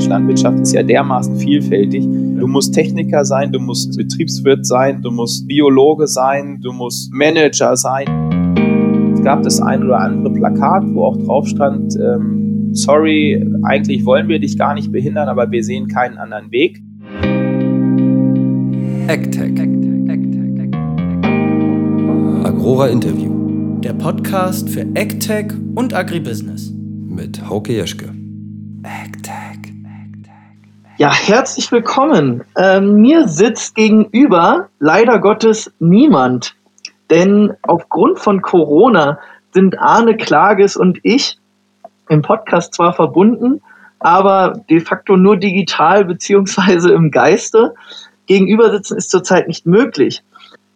Mensch, Landwirtschaft ist ja dermaßen vielfältig. Du musst Techniker sein, du musst Betriebswirt sein, du musst Biologe sein, du musst Manager sein. Es gab das ein oder andere Plakat, wo auch drauf stand, ähm, sorry, eigentlich wollen wir dich gar nicht behindern, aber wir sehen keinen anderen Weg. AgTech. Agrora Interview. Der Podcast für AgTech und Agribusiness. Mit Hauke Jeschke. Ja, herzlich willkommen. Ähm, mir sitzt gegenüber leider Gottes niemand. Denn aufgrund von Corona sind Arne Klages und ich im Podcast zwar verbunden, aber de facto nur digital beziehungsweise im Geiste. Gegenüber sitzen ist zurzeit nicht möglich.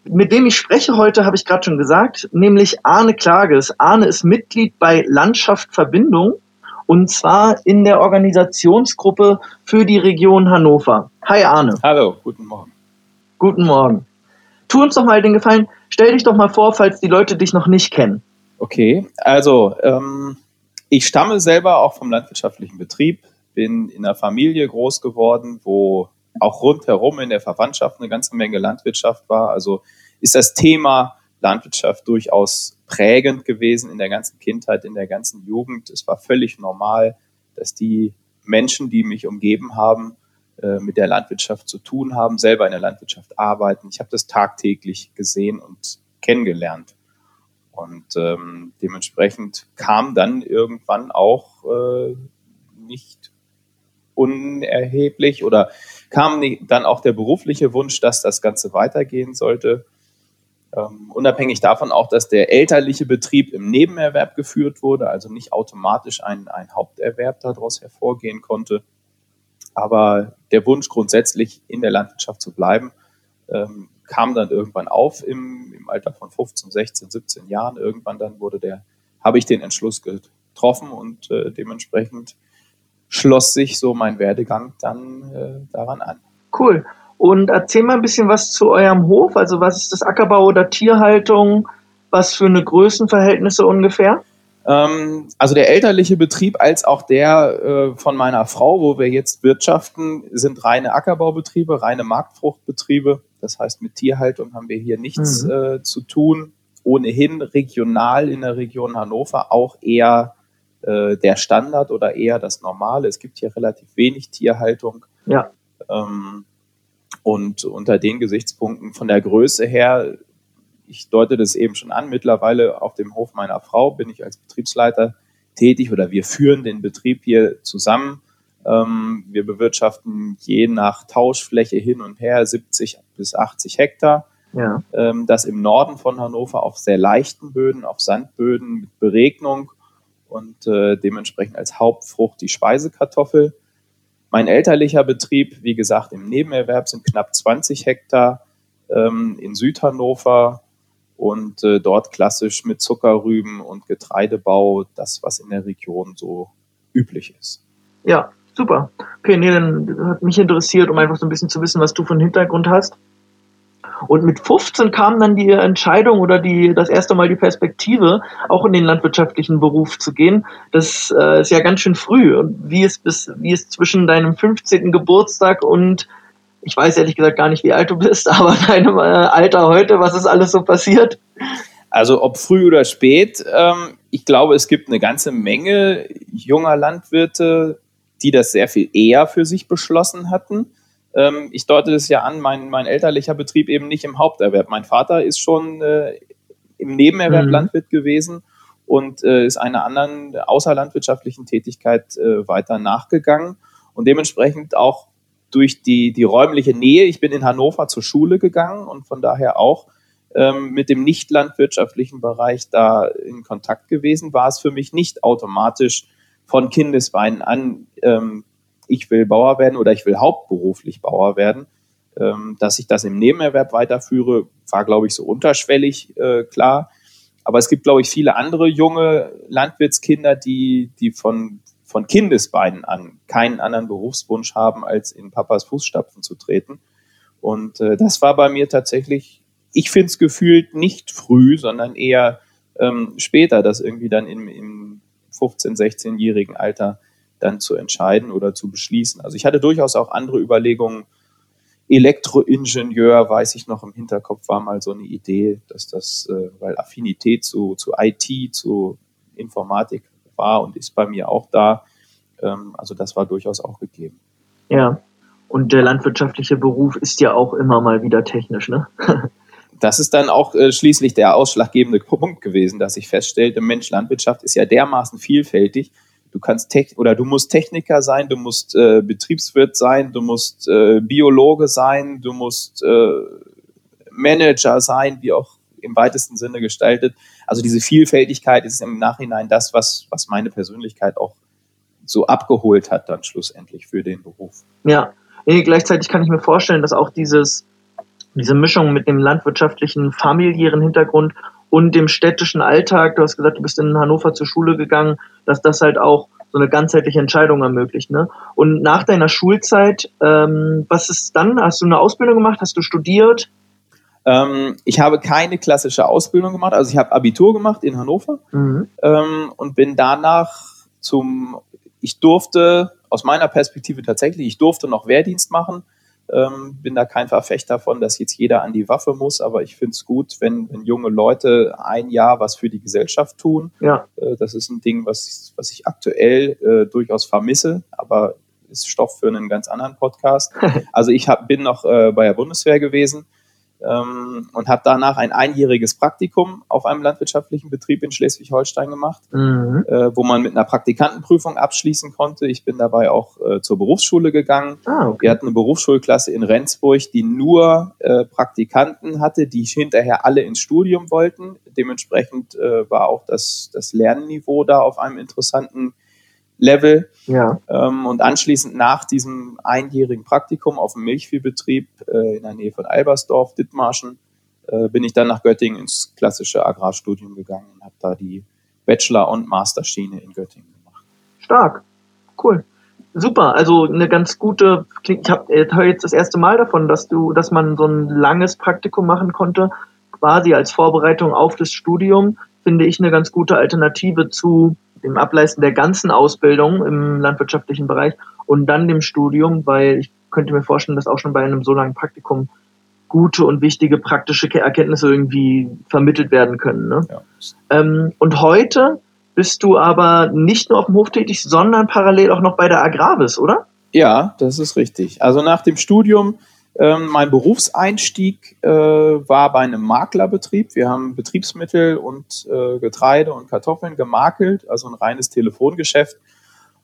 Mit dem ich spreche heute, habe ich gerade schon gesagt, nämlich Arne Klages. Arne ist Mitglied bei Landschaft Verbindung und zwar in der Organisationsgruppe für die Region Hannover. Hi Arne. Hallo, guten Morgen. Guten Morgen. Tu uns doch mal den Gefallen, stell dich doch mal vor, falls die Leute dich noch nicht kennen. Okay, also ähm, ich stamme selber auch vom landwirtschaftlichen Betrieb, bin in einer Familie groß geworden, wo auch rundherum in der Verwandtschaft eine ganze Menge Landwirtschaft war. Also ist das Thema Landwirtschaft durchaus prägend gewesen in der ganzen Kindheit, in der ganzen Jugend. Es war völlig normal, dass die Menschen, die mich umgeben haben, äh, mit der Landwirtschaft zu tun haben, selber in der Landwirtschaft arbeiten. Ich habe das tagtäglich gesehen und kennengelernt. Und ähm, dementsprechend kam dann irgendwann auch äh, nicht unerheblich oder kam dann auch der berufliche Wunsch, dass das Ganze weitergehen sollte. Ähm, unabhängig davon auch, dass der elterliche Betrieb im Nebenerwerb geführt wurde, also nicht automatisch ein, ein Haupterwerb daraus hervorgehen konnte. Aber der Wunsch grundsätzlich in der Landwirtschaft zu bleiben, ähm, kam dann irgendwann auf im, im Alter von 15, 16, 17 Jahren. Irgendwann dann wurde der, habe ich den Entschluss getroffen und äh, dementsprechend schloss sich so mein Werdegang dann äh, daran an. Cool. Und erzähl mal ein bisschen was zu eurem Hof. Also was ist das Ackerbau oder Tierhaltung? Was für eine Größenverhältnisse ungefähr? Ähm, also der elterliche Betrieb als auch der äh, von meiner Frau, wo wir jetzt wirtschaften, sind reine Ackerbaubetriebe, reine Marktfruchtbetriebe. Das heißt, mit Tierhaltung haben wir hier nichts mhm. äh, zu tun. Ohnehin regional in der Region Hannover auch eher äh, der Standard oder eher das Normale. Es gibt hier relativ wenig Tierhaltung. Ja. Ähm, und unter den Gesichtspunkten von der Größe her, ich deute das eben schon an, mittlerweile auf dem Hof meiner Frau bin ich als Betriebsleiter tätig oder wir führen den Betrieb hier zusammen. Ähm, wir bewirtschaften je nach Tauschfläche hin und her 70 bis 80 Hektar. Ja. Ähm, das im Norden von Hannover auf sehr leichten Böden, auf Sandböden mit Beregnung und äh, dementsprechend als Hauptfrucht die Speisekartoffel. Mein elterlicher Betrieb, wie gesagt, im Nebenerwerb sind knapp 20 Hektar ähm, in Südhannover und äh, dort klassisch mit Zuckerrüben und Getreidebau, das, was in der Region so üblich ist. Ja, super. Okay, nee, dann hat mich interessiert, um einfach so ein bisschen zu wissen, was du für einen Hintergrund hast. Und mit 15 kam dann die Entscheidung oder die, das erste Mal die Perspektive, auch in den landwirtschaftlichen Beruf zu gehen. Das äh, ist ja ganz schön früh. Und wie es bis, wie es zwischen deinem 15. Geburtstag und ich weiß ehrlich gesagt gar nicht, wie alt du bist, aber deinem äh, Alter heute, was ist alles so passiert? Also ob früh oder spät, ähm, ich glaube, es gibt eine ganze Menge junger Landwirte, die das sehr viel eher für sich beschlossen hatten ähm, ich deute das ja an, mein, mein elterlicher Betrieb eben nicht im Haupterwerb. Mein Vater ist schon äh, im Nebenerwerb mhm. Landwirt gewesen und äh, ist einer anderen außerlandwirtschaftlichen Tätigkeit äh, weiter nachgegangen und dementsprechend auch durch die, die räumliche Nähe, ich bin in Hannover zur Schule gegangen und von daher auch ähm, mit dem nicht landwirtschaftlichen Bereich da in Kontakt gewesen, war es für mich nicht automatisch von Kindesbeinen an ähm, ich will Bauer werden oder ich will hauptberuflich Bauer werden. Ähm, dass ich das im Nebenerwerb weiterführe, war, glaube ich, so unterschwellig äh, klar. Aber es gibt, glaube ich, viele andere junge Landwirtskinder, die, die von, von Kindesbeinen an keinen anderen Berufswunsch haben, als in Papas Fußstapfen zu treten. Und äh, das war bei mir tatsächlich, ich finde es gefühlt nicht früh, sondern eher ähm, später, dass irgendwie dann im, im 15-, 16-jährigen Alter dann zu entscheiden oder zu beschließen. Also ich hatte durchaus auch andere Überlegungen. Elektroingenieur, weiß ich noch im Hinterkopf, war mal so eine Idee, dass das, äh, weil Affinität zu, zu IT, zu Informatik war und ist bei mir auch da. Ähm, also das war durchaus auch gegeben. Ja, und der landwirtschaftliche Beruf ist ja auch immer mal wieder technisch, ne? das ist dann auch äh, schließlich der ausschlaggebende Punkt gewesen, dass ich feststellte, Mensch, Landwirtschaft ist ja dermaßen vielfältig. Du kannst Tech oder du musst Techniker sein, du musst äh, Betriebswirt sein, du musst äh, Biologe sein, du musst äh, Manager sein, wie auch im weitesten Sinne gestaltet. Also diese Vielfältigkeit ist im Nachhinein das, was, was meine Persönlichkeit auch so abgeholt hat dann schlussendlich für den Beruf. Ja, nee, gleichzeitig kann ich mir vorstellen, dass auch dieses, diese Mischung mit dem landwirtschaftlichen, familiären Hintergrund und dem städtischen Alltag, du hast gesagt, du bist in Hannover zur Schule gegangen, dass das halt auch so eine ganzheitliche Entscheidung ermöglicht. Ne? Und nach deiner Schulzeit, ähm, was ist dann? Hast du eine Ausbildung gemacht? Hast du studiert? Ähm, ich habe keine klassische Ausbildung gemacht. Also ich habe Abitur gemacht in Hannover mhm. ähm, und bin danach zum, ich durfte aus meiner Perspektive tatsächlich, ich durfte noch Wehrdienst machen ähm, bin da kein Verfechter davon, dass jetzt jeder an die Waffe muss, aber ich finde es gut, wenn, wenn, junge Leute ein Jahr was für die Gesellschaft tun. Ja. Äh, das ist ein Ding, was, was ich aktuell äh, durchaus vermisse, aber ist Stoff für einen ganz anderen Podcast. also ich hab, bin noch äh, bei der Bundeswehr gewesen ähm, und habe danach ein einjähriges Praktikum auf einem landwirtschaftlichen Betrieb in Schleswig-Holstein gemacht, mhm. äh, wo man mit einer Praktikantenprüfung abschließen konnte. Ich bin dabei auch äh, zur Berufsschule gegangen. Ah, okay. Wir hatten eine Berufsschulklasse in Rendsburg, die nur äh, Praktikanten hatte, die hinterher alle ins Studium wollten. Dementsprechend äh, war auch das, das Lernniveau da auf einem interessanten Level. Ja. Ähm, und anschließend nach diesem einjährigen Praktikum auf dem Milchviehbetrieb äh, in der Nähe von Albersdorf, Dithmarschen, äh, bin ich dann nach Göttingen ins klassische Agrarstudium gegangen und habe da die Bachelor- und Masterschiene in Göttingen gemacht. Stark, cool. Super, also eine ganz gute, ich habe höre jetzt das erste Mal davon, dass du, dass man so ein langes Praktikum machen konnte, quasi als Vorbereitung auf das Studium, finde ich eine ganz gute Alternative zu dem Ableisten der ganzen Ausbildung im landwirtschaftlichen Bereich und dann dem Studium, weil ich könnte mir vorstellen, dass auch schon bei einem so langen Praktikum gute und wichtige praktische Erkenntnisse irgendwie vermittelt werden können. Ne? Ja. Ähm, und heute bist du aber nicht nur auf dem Hof tätig, sondern parallel auch noch bei der Agravis, oder? Ja, das ist richtig. Also nach dem Studium ähm, mein Berufseinstieg äh, war bei einem Maklerbetrieb. Wir haben Betriebsmittel und äh, Getreide und Kartoffeln gemakelt, also ein reines Telefongeschäft,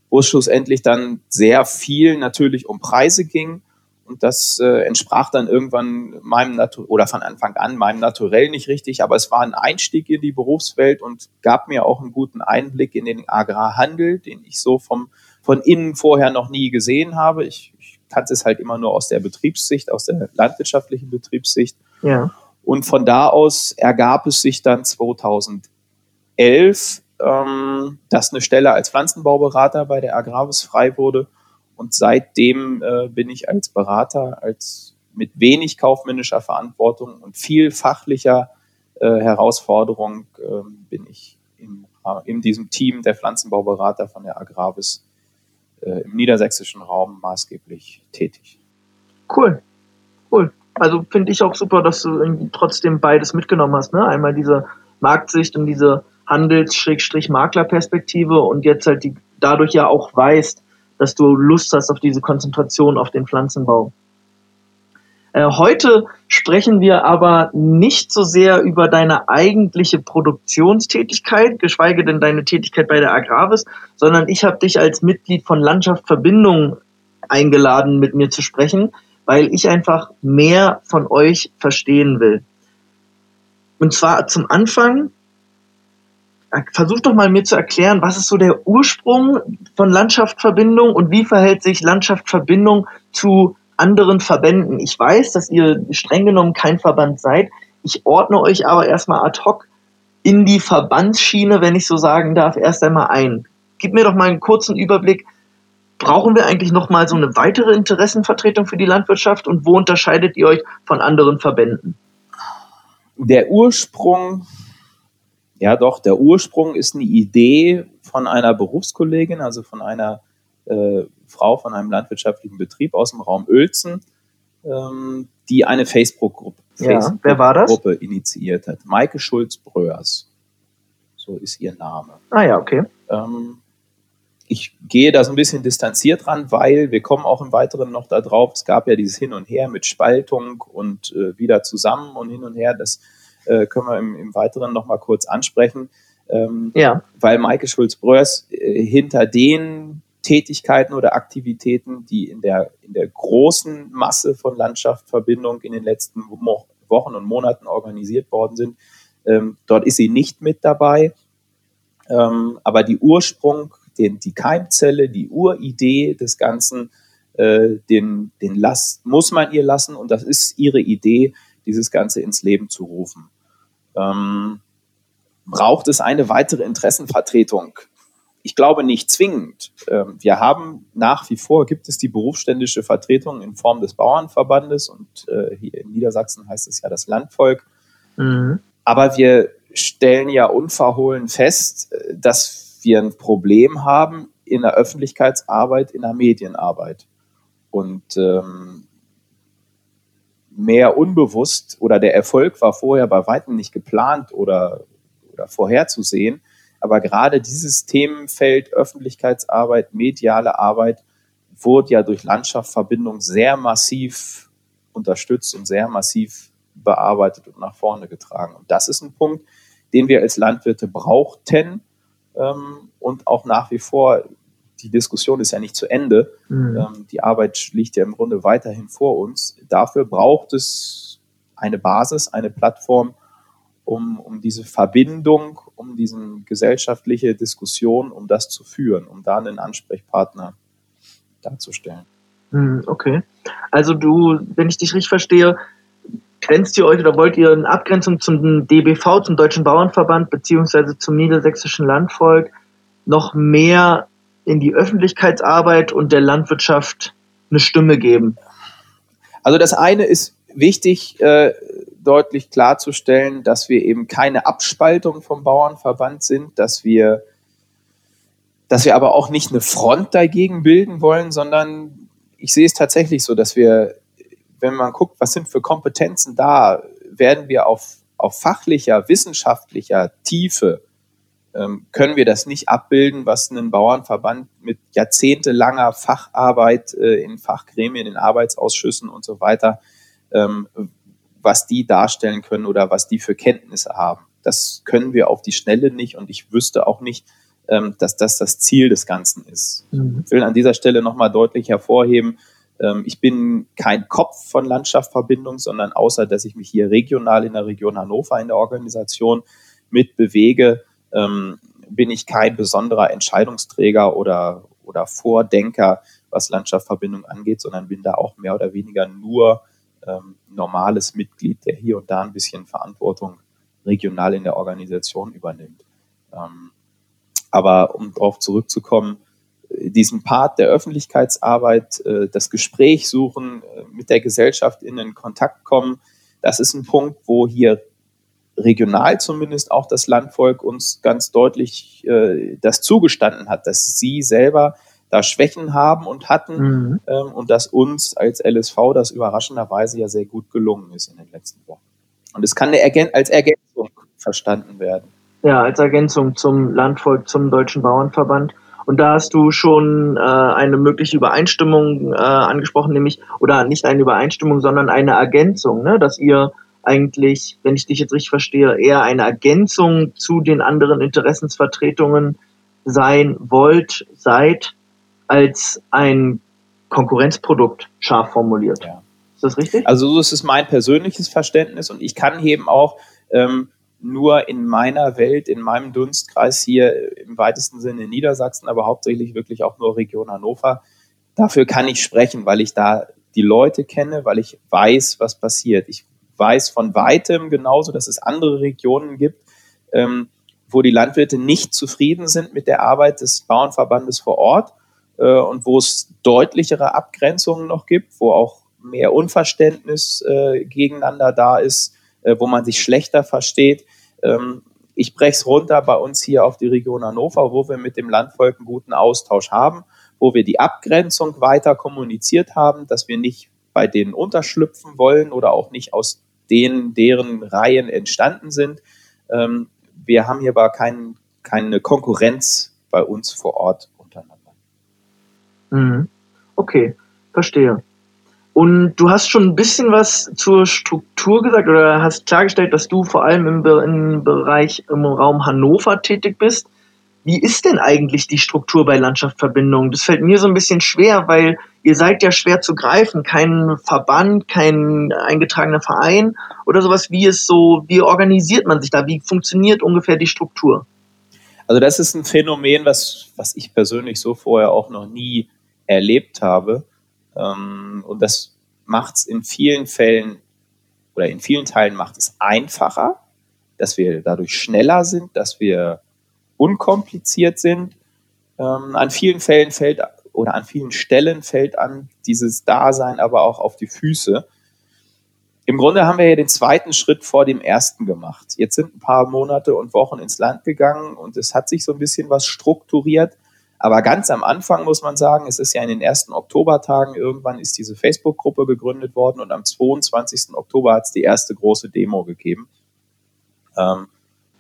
wo es schlussendlich dann sehr viel natürlich um Preise ging. Und das äh, entsprach dann irgendwann meinem Natur oder von Anfang an meinem Naturell nicht richtig, aber es war ein Einstieg in die Berufswelt und gab mir auch einen guten Einblick in den Agrarhandel, den ich so vom, von innen vorher noch nie gesehen habe. Ich kannte es halt immer nur aus der Betriebssicht, aus der landwirtschaftlichen Betriebssicht. Ja. Und von da aus ergab es sich dann 2011, ähm, dass eine Stelle als Pflanzenbauberater bei der Agravis frei wurde. Und seitdem äh, bin ich als Berater, als mit wenig kaufmännischer Verantwortung und viel fachlicher äh, Herausforderung äh, bin ich in, in diesem Team der Pflanzenbauberater von der Agravis äh, im niedersächsischen Raum maßgeblich tätig. Cool, cool. Also finde ich auch super, dass du irgendwie trotzdem beides mitgenommen hast. Ne? Einmal diese Marktsicht und diese Handels-Makler-Perspektive und jetzt halt die, dadurch ja auch weißt, dass du Lust hast auf diese Konzentration auf den Pflanzenbau. Äh, heute sprechen wir aber nicht so sehr über deine eigentliche Produktionstätigkeit, geschweige denn deine Tätigkeit bei der Agravis, sondern ich habe dich als Mitglied von Landschaft Verbindung eingeladen, mit mir zu sprechen, weil ich einfach mehr von euch verstehen will. Und zwar zum Anfang, äh, versuch doch mal mir zu erklären, was ist so der Ursprung von Landschaft Verbindung und wie verhält sich Landschaft Verbindung zu anderen Verbänden. Ich weiß, dass ihr streng genommen kein Verband seid. Ich ordne euch aber erstmal ad hoc in die Verbandsschiene, wenn ich so sagen darf, erst einmal ein. Gib mir doch mal einen kurzen Überblick. Brauchen wir eigentlich noch mal so eine weitere Interessenvertretung für die Landwirtschaft und wo unterscheidet ihr euch von anderen Verbänden? Der Ursprung, ja doch, der Ursprung ist eine Idee von einer Berufskollegin, also von einer äh, Frau von einem landwirtschaftlichen Betrieb aus dem Raum Uelzen, ähm, die eine Facebook-Gruppe ja, Facebook initiiert hat. Maike Schulz-Bröers. So ist ihr Name. Ah ja, okay. Ähm, ich gehe da so ein bisschen distanziert ran, weil wir kommen auch im Weiteren noch da drauf. Es gab ja dieses Hin und Her mit Spaltung und äh, wieder zusammen und hin und her. Das äh, können wir im, im Weiteren noch mal kurz ansprechen. Ähm, ja. Weil Maike Schulz-Bröers äh, hinter den Tätigkeiten oder Aktivitäten, die in der, in der großen Masse von Landschaftsverbindung in den letzten Wochen und Monaten organisiert worden sind, ähm, dort ist sie nicht mit dabei. Ähm, aber die Ursprung, den, die Keimzelle, die Uridee des Ganzen, äh, den, den Last, muss man ihr lassen und das ist ihre Idee, dieses Ganze ins Leben zu rufen. Ähm, braucht es eine weitere Interessenvertretung? Ich glaube nicht zwingend. Ähm, wir haben nach wie vor, gibt es die berufsständische Vertretung in Form des Bauernverbandes und äh, hier in Niedersachsen heißt es ja das Landvolk. Mhm. Aber wir stellen ja unverhohlen fest, äh, dass wir ein Problem haben in der Öffentlichkeitsarbeit, in der Medienarbeit. Und ähm, mehr unbewusst oder der Erfolg war vorher bei weitem nicht geplant oder, oder vorherzusehen. Aber gerade dieses Themenfeld Öffentlichkeitsarbeit, mediale Arbeit wurde ja durch Landschaftsverbindung sehr massiv unterstützt und sehr massiv bearbeitet und nach vorne getragen. Und das ist ein Punkt, den wir als Landwirte brauchten ähm, und auch nach wie vor. Die Diskussion ist ja nicht zu Ende. Mhm. Ähm, die Arbeit liegt ja im Grunde weiterhin vor uns. Dafür braucht es eine Basis, eine Plattform, um, um diese Verbindung, um diese gesellschaftliche Diskussion, um das zu führen, um da einen Ansprechpartner darzustellen. Mhm, okay. Also du, wenn ich dich richtig verstehe, grenzt ihr euch oder wollt ihr in Abgrenzung zum DBV, zum Deutschen Bauernverband beziehungsweise zum Niedersächsischen Landvolk noch mehr in die Öffentlichkeitsarbeit und der Landwirtschaft eine Stimme geben? Also das eine ist wichtig, äh, deutlich klarzustellen, dass wir eben keine Abspaltung vom Bauernverband sind, dass wir, dass wir aber auch nicht eine Front dagegen bilden wollen, sondern ich sehe es tatsächlich so, dass wir wenn man guckt, was sind für Kompetenzen da, werden wir auf, auf fachlicher, wissenschaftlicher Tiefe, ähm, können wir das nicht abbilden, was ein Bauernverband mit jahrzehntelanger Facharbeit äh, in Fachgremien, in Arbeitsausschüssen und so weiter, ähm, was die darstellen können oder was die für Kenntnisse haben. Das können wir auf die Schnelle nicht und ich wüsste auch nicht, ähm, dass das das Ziel des Ganzen ist. Mhm. Ich will an dieser Stelle nochmal deutlich hervorheben, ähm, ich bin kein Kopf von Landschaftsverbindung, sondern außer, dass ich mich hier regional in der Region Hannover in der Organisation mit bewege, ähm, bin ich kein besonderer Entscheidungsträger oder, oder Vordenker, was Landschaftsverbindung angeht, sondern bin da auch mehr oder weniger nur ähm, normales Mitglied, der hier und da ein bisschen Verantwortung regional in der Organisation übernimmt. Ähm, aber um darauf zurückzukommen, diesen Part der Öffentlichkeitsarbeit, äh, das Gespräch suchen, äh, mit der Gesellschaft in den Kontakt kommen, das ist ein Punkt, wo hier regional zumindest auch das Landvolk uns ganz deutlich äh, das zugestanden hat, dass sie selber da Schwächen haben und hatten mhm. ähm, und dass uns als LSV das überraschenderweise ja sehr gut gelungen ist in den letzten Wochen. Und es kann eine als Ergänzung verstanden werden. Ja, als Ergänzung zum Landvolk, zum Deutschen Bauernverband. Und da hast du schon äh, eine mögliche Übereinstimmung äh, angesprochen, nämlich, oder nicht eine Übereinstimmung, sondern eine Ergänzung, ne? dass ihr eigentlich, wenn ich dich jetzt richtig verstehe, eher eine Ergänzung zu den anderen Interessensvertretungen sein wollt, seid, als ein Konkurrenzprodukt scharf formuliert. Ja. Ist das richtig? Also so ist es mein persönliches Verständnis und ich kann eben auch ähm, nur in meiner Welt, in meinem Dunstkreis hier im weitesten Sinne in Niedersachsen, aber hauptsächlich wirklich auch nur Region Hannover. Dafür kann ich sprechen, weil ich da die Leute kenne, weil ich weiß, was passiert. Ich weiß von weitem genauso, dass es andere Regionen gibt, ähm, wo die Landwirte nicht zufrieden sind mit der Arbeit des Bauernverbandes vor Ort äh, und wo es deutlichere Abgrenzungen noch gibt, wo auch mehr Unverständnis äh, gegeneinander da ist äh, wo man sich schlechter versteht. Ähm, ich breche es runter bei uns hier auf die Region Hannover, wo wir mit dem Landvolk einen guten Austausch haben, wo wir die Abgrenzung weiter kommuniziert haben, dass wir nicht bei denen unterschlüpfen wollen oder auch nicht aus denen, deren Reihen entstanden sind. Ähm, wir haben hier aber kein, keine Konkurrenz bei uns vor Ort. Mhm. Okay, verstehe. Und du hast schon ein bisschen was zur Struktur gesagt oder hast klargestellt, dass du vor allem im, im Bereich im Raum Hannover tätig bist. Wie ist denn eigentlich die Struktur bei Landschaftsverbindungen? Das fällt mir so ein bisschen schwer, weil ihr seid ja schwer zu greifen. Kein Verband, kein eingetragener Verein oder sowas. Wie ist so, wie organisiert man sich da? Wie funktioniert ungefähr die Struktur? Also das ist ein Phänomen, was, was ich persönlich so vorher auch noch nie erlebt habe. Ähm, und das macht es in vielen Fällen oder in vielen Teilen macht es einfacher, dass wir dadurch schneller sind, dass wir unkompliziert sind. Ähm, an vielen Fällen fällt oder an vielen Stellen fällt an dieses Dasein aber auch auf die Füße. Im Grunde haben wir ja den zweiten Schritt vor dem ersten gemacht. Jetzt sind ein paar Monate und Wochen ins Land gegangen und es hat sich so ein bisschen was strukturiert. Aber ganz am Anfang muss man sagen, es ist ja in den ersten Oktobertagen, irgendwann ist diese Facebook-Gruppe gegründet worden und am 22. Oktober hat es die erste große Demo gegeben. Ähm,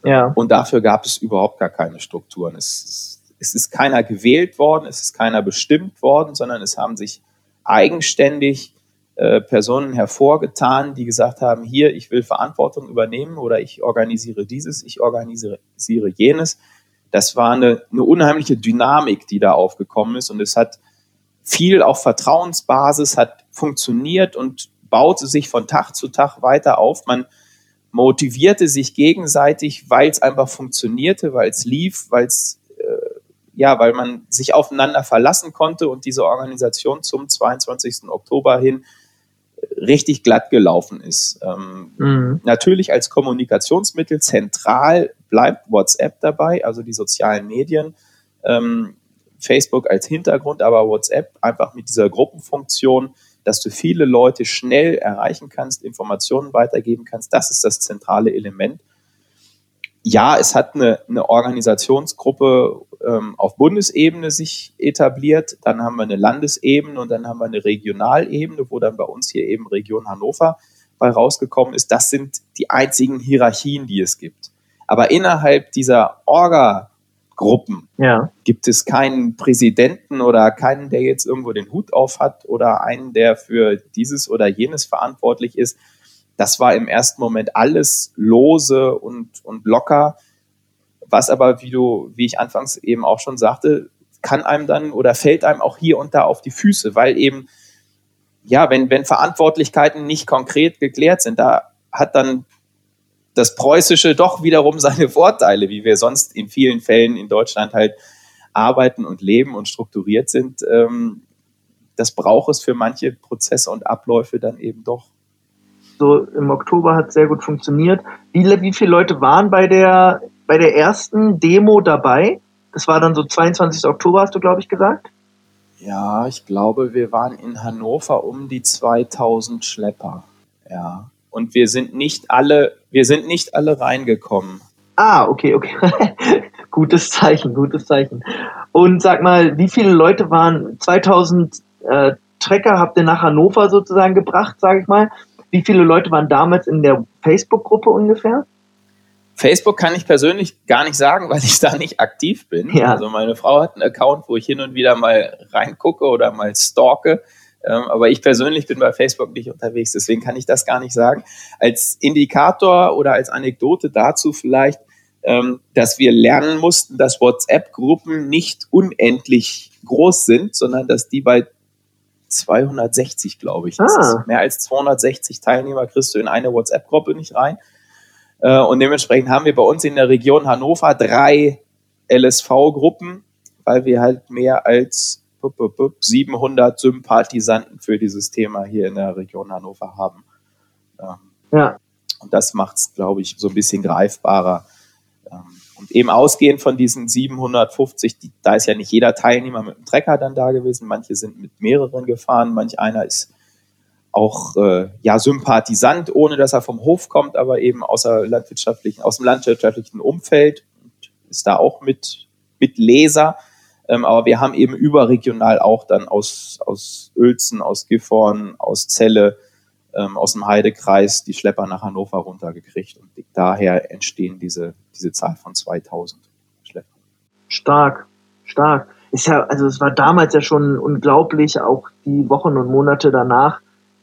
ja. Und dafür gab es überhaupt gar keine Strukturen. Es, es ist keiner gewählt worden, es ist keiner bestimmt worden, sondern es haben sich eigenständig äh, Personen hervorgetan, die gesagt haben, hier, ich will Verantwortung übernehmen oder ich organisiere dieses, ich organisiere jenes. Das war eine, eine unheimliche Dynamik, die da aufgekommen ist und es hat viel auf Vertrauensbasis, hat funktioniert und baute sich von Tag zu Tag weiter auf. Man motivierte sich gegenseitig, weil es einfach funktionierte, weil es lief, weil es äh, ja, weil man sich aufeinander verlassen konnte und diese Organisation zum 22. Oktober hin richtig glatt gelaufen ist. Ähm, mhm. Natürlich als Kommunikationsmittel zentral bleibt WhatsApp dabei, also die sozialen Medien. Ähm, Facebook als Hintergrund, aber WhatsApp einfach mit dieser Gruppenfunktion dass du viele Leute schnell erreichen kannst, Informationen weitergeben kannst. Das ist das zentrale Element. Ja, es hat eine, eine Organisationsgruppe ähm, auf Bundesebene sich etabliert. Dann haben wir eine Landesebene und dann haben wir eine Regionalebene, wo dann bei uns hier eben Region Hannover bei rausgekommen ist. Das sind die einzigen Hierarchien, die es gibt. Aber innerhalb dieser Orga Gruppen. Ja. Gibt es keinen Präsidenten oder keinen, der jetzt irgendwo den Hut auf hat oder einen, der für dieses oder jenes verantwortlich ist. Das war im ersten Moment alles lose und, und locker. Was aber, wie du, wie ich anfangs eben auch schon sagte, kann einem dann oder fällt einem auch hier und da auf die Füße, weil eben, ja, wenn, wenn Verantwortlichkeiten nicht konkret geklärt sind, da hat dann das Preußische doch wiederum seine Vorteile, wie wir sonst in vielen Fällen in Deutschland halt arbeiten und leben und strukturiert sind. Ähm, das braucht es für manche Prozesse und Abläufe dann eben doch. So im Oktober hat es sehr gut funktioniert. Wie, wie viele Leute waren bei der, bei der ersten Demo dabei? Das war dann so 22. Oktober, hast du, glaube ich, gesagt? Ja, ich glaube, wir waren in Hannover um die 2000 Schlepper. Ja. Und wir sind nicht alle wir sind nicht alle reingekommen. Ah, okay, okay. gutes Zeichen, gutes Zeichen. Und sag mal, wie viele Leute waren 2000 äh, Trecker habt ihr nach Hannover sozusagen gebracht, sage ich mal? Wie viele Leute waren damals in der Facebook-Gruppe ungefähr? Facebook kann ich persönlich gar nicht sagen, weil ich da nicht aktiv bin. Ja. Also meine Frau hat einen Account, wo ich hin und wieder mal reingucke oder mal stalke. Ähm, aber ich persönlich bin bei Facebook nicht unterwegs, deswegen kann ich das gar nicht sagen. Als Indikator oder als Anekdote dazu vielleicht, ähm, dass wir lernen mussten, dass WhatsApp-Gruppen nicht unendlich groß sind, sondern dass die bei 260, glaube ich, ah. mehr als 260 Teilnehmer kriegst du in eine WhatsApp-Gruppe nicht rein. Äh, und dementsprechend haben wir bei uns in der Region Hannover drei LSV-Gruppen, weil wir halt mehr als 700 Sympathisanten für dieses Thema hier in der Region Hannover haben. Ähm, ja. Und das macht es, glaube ich, so ein bisschen greifbarer. Ähm, und eben ausgehend von diesen 750, die, da ist ja nicht jeder Teilnehmer mit dem Trecker dann da gewesen, manche sind mit mehreren gefahren, manch einer ist auch äh, ja Sympathisant, ohne dass er vom Hof kommt, aber eben außer landwirtschaftlichen, aus dem landwirtschaftlichen Umfeld und ist da auch mit, mit Leser. Ähm, aber wir haben eben überregional auch dann aus, aus Uelzen, aus Gifhorn, aus Celle, ähm, aus dem Heidekreis die Schlepper nach Hannover runtergekriegt. Und daher entstehen diese, diese Zahl von 2000 Schlepper. Stark, stark. Ist ja, also es war damals ja schon unglaublich, auch die Wochen und Monate danach,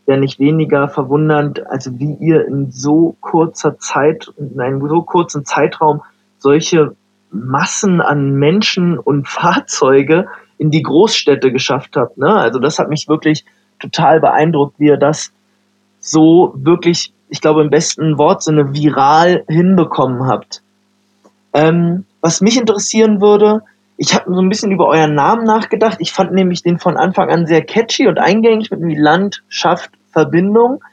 ja nicht weniger verwundernd, also wie ihr in so kurzer Zeit, in einem so kurzen Zeitraum solche Massen an Menschen und Fahrzeuge in die Großstädte geschafft habt. Ne? Also das hat mich wirklich total beeindruckt, wie ihr das so wirklich, ich glaube im besten Wortsinne, viral hinbekommen habt. Ähm, was mich interessieren würde, ich habe so ein bisschen über euren Namen nachgedacht. Ich fand nämlich den von Anfang an sehr catchy und eingängig mit Land, Schafft, Verbindung.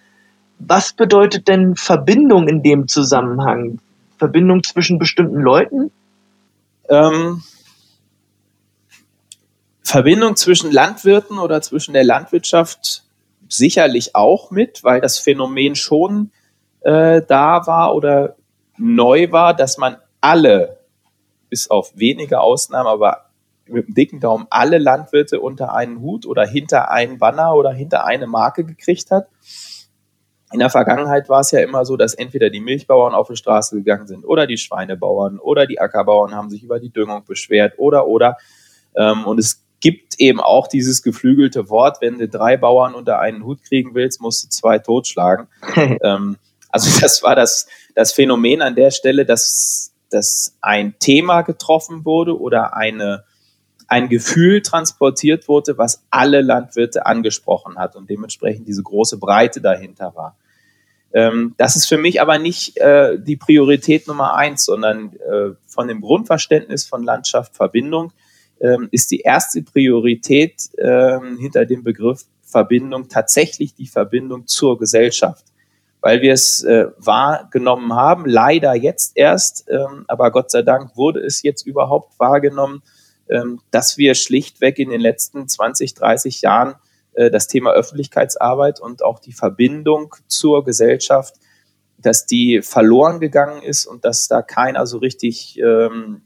Was bedeutet denn Verbindung in dem Zusammenhang? Verbindung zwischen bestimmten Leuten? Ähm, Verbindung zwischen Landwirten oder zwischen der Landwirtschaft sicherlich auch mit, weil das Phänomen schon äh, da war oder neu war, dass man alle bis auf wenige Ausnahmen, aber mit dem dicken Daumen alle Landwirte unter einen Hut oder hinter einen Banner oder hinter eine Marke gekriegt hat. In der Vergangenheit war es ja immer so, dass entweder die Milchbauern auf die Straße gegangen sind oder die Schweinebauern oder die Ackerbauern haben sich über die Düngung beschwert oder oder. Ähm, und es gibt eben auch dieses geflügelte Wort, wenn du drei Bauern unter einen Hut kriegen willst, musst du zwei totschlagen. ähm, also das war das, das Phänomen an der Stelle, dass dass ein Thema getroffen wurde oder eine, ein Gefühl transportiert wurde, was alle Landwirte angesprochen hat und dementsprechend diese große Breite dahinter war. Ähm, das ist für mich aber nicht äh, die Priorität Nummer eins, sondern äh, von dem Grundverständnis von Landschaft Verbindung ähm, ist die erste Priorität ähm, hinter dem Begriff Verbindung tatsächlich die Verbindung zur Gesellschaft weil wir es äh, wahrgenommen haben, leider jetzt erst, ähm, aber Gott sei Dank wurde es jetzt überhaupt wahrgenommen, dass wir schlichtweg in den letzten 20, 30 Jahren äh, das Thema Öffentlichkeitsarbeit und auch die Verbindung zur Gesellschaft, dass die verloren gegangen ist und dass da keiner so richtig ähm,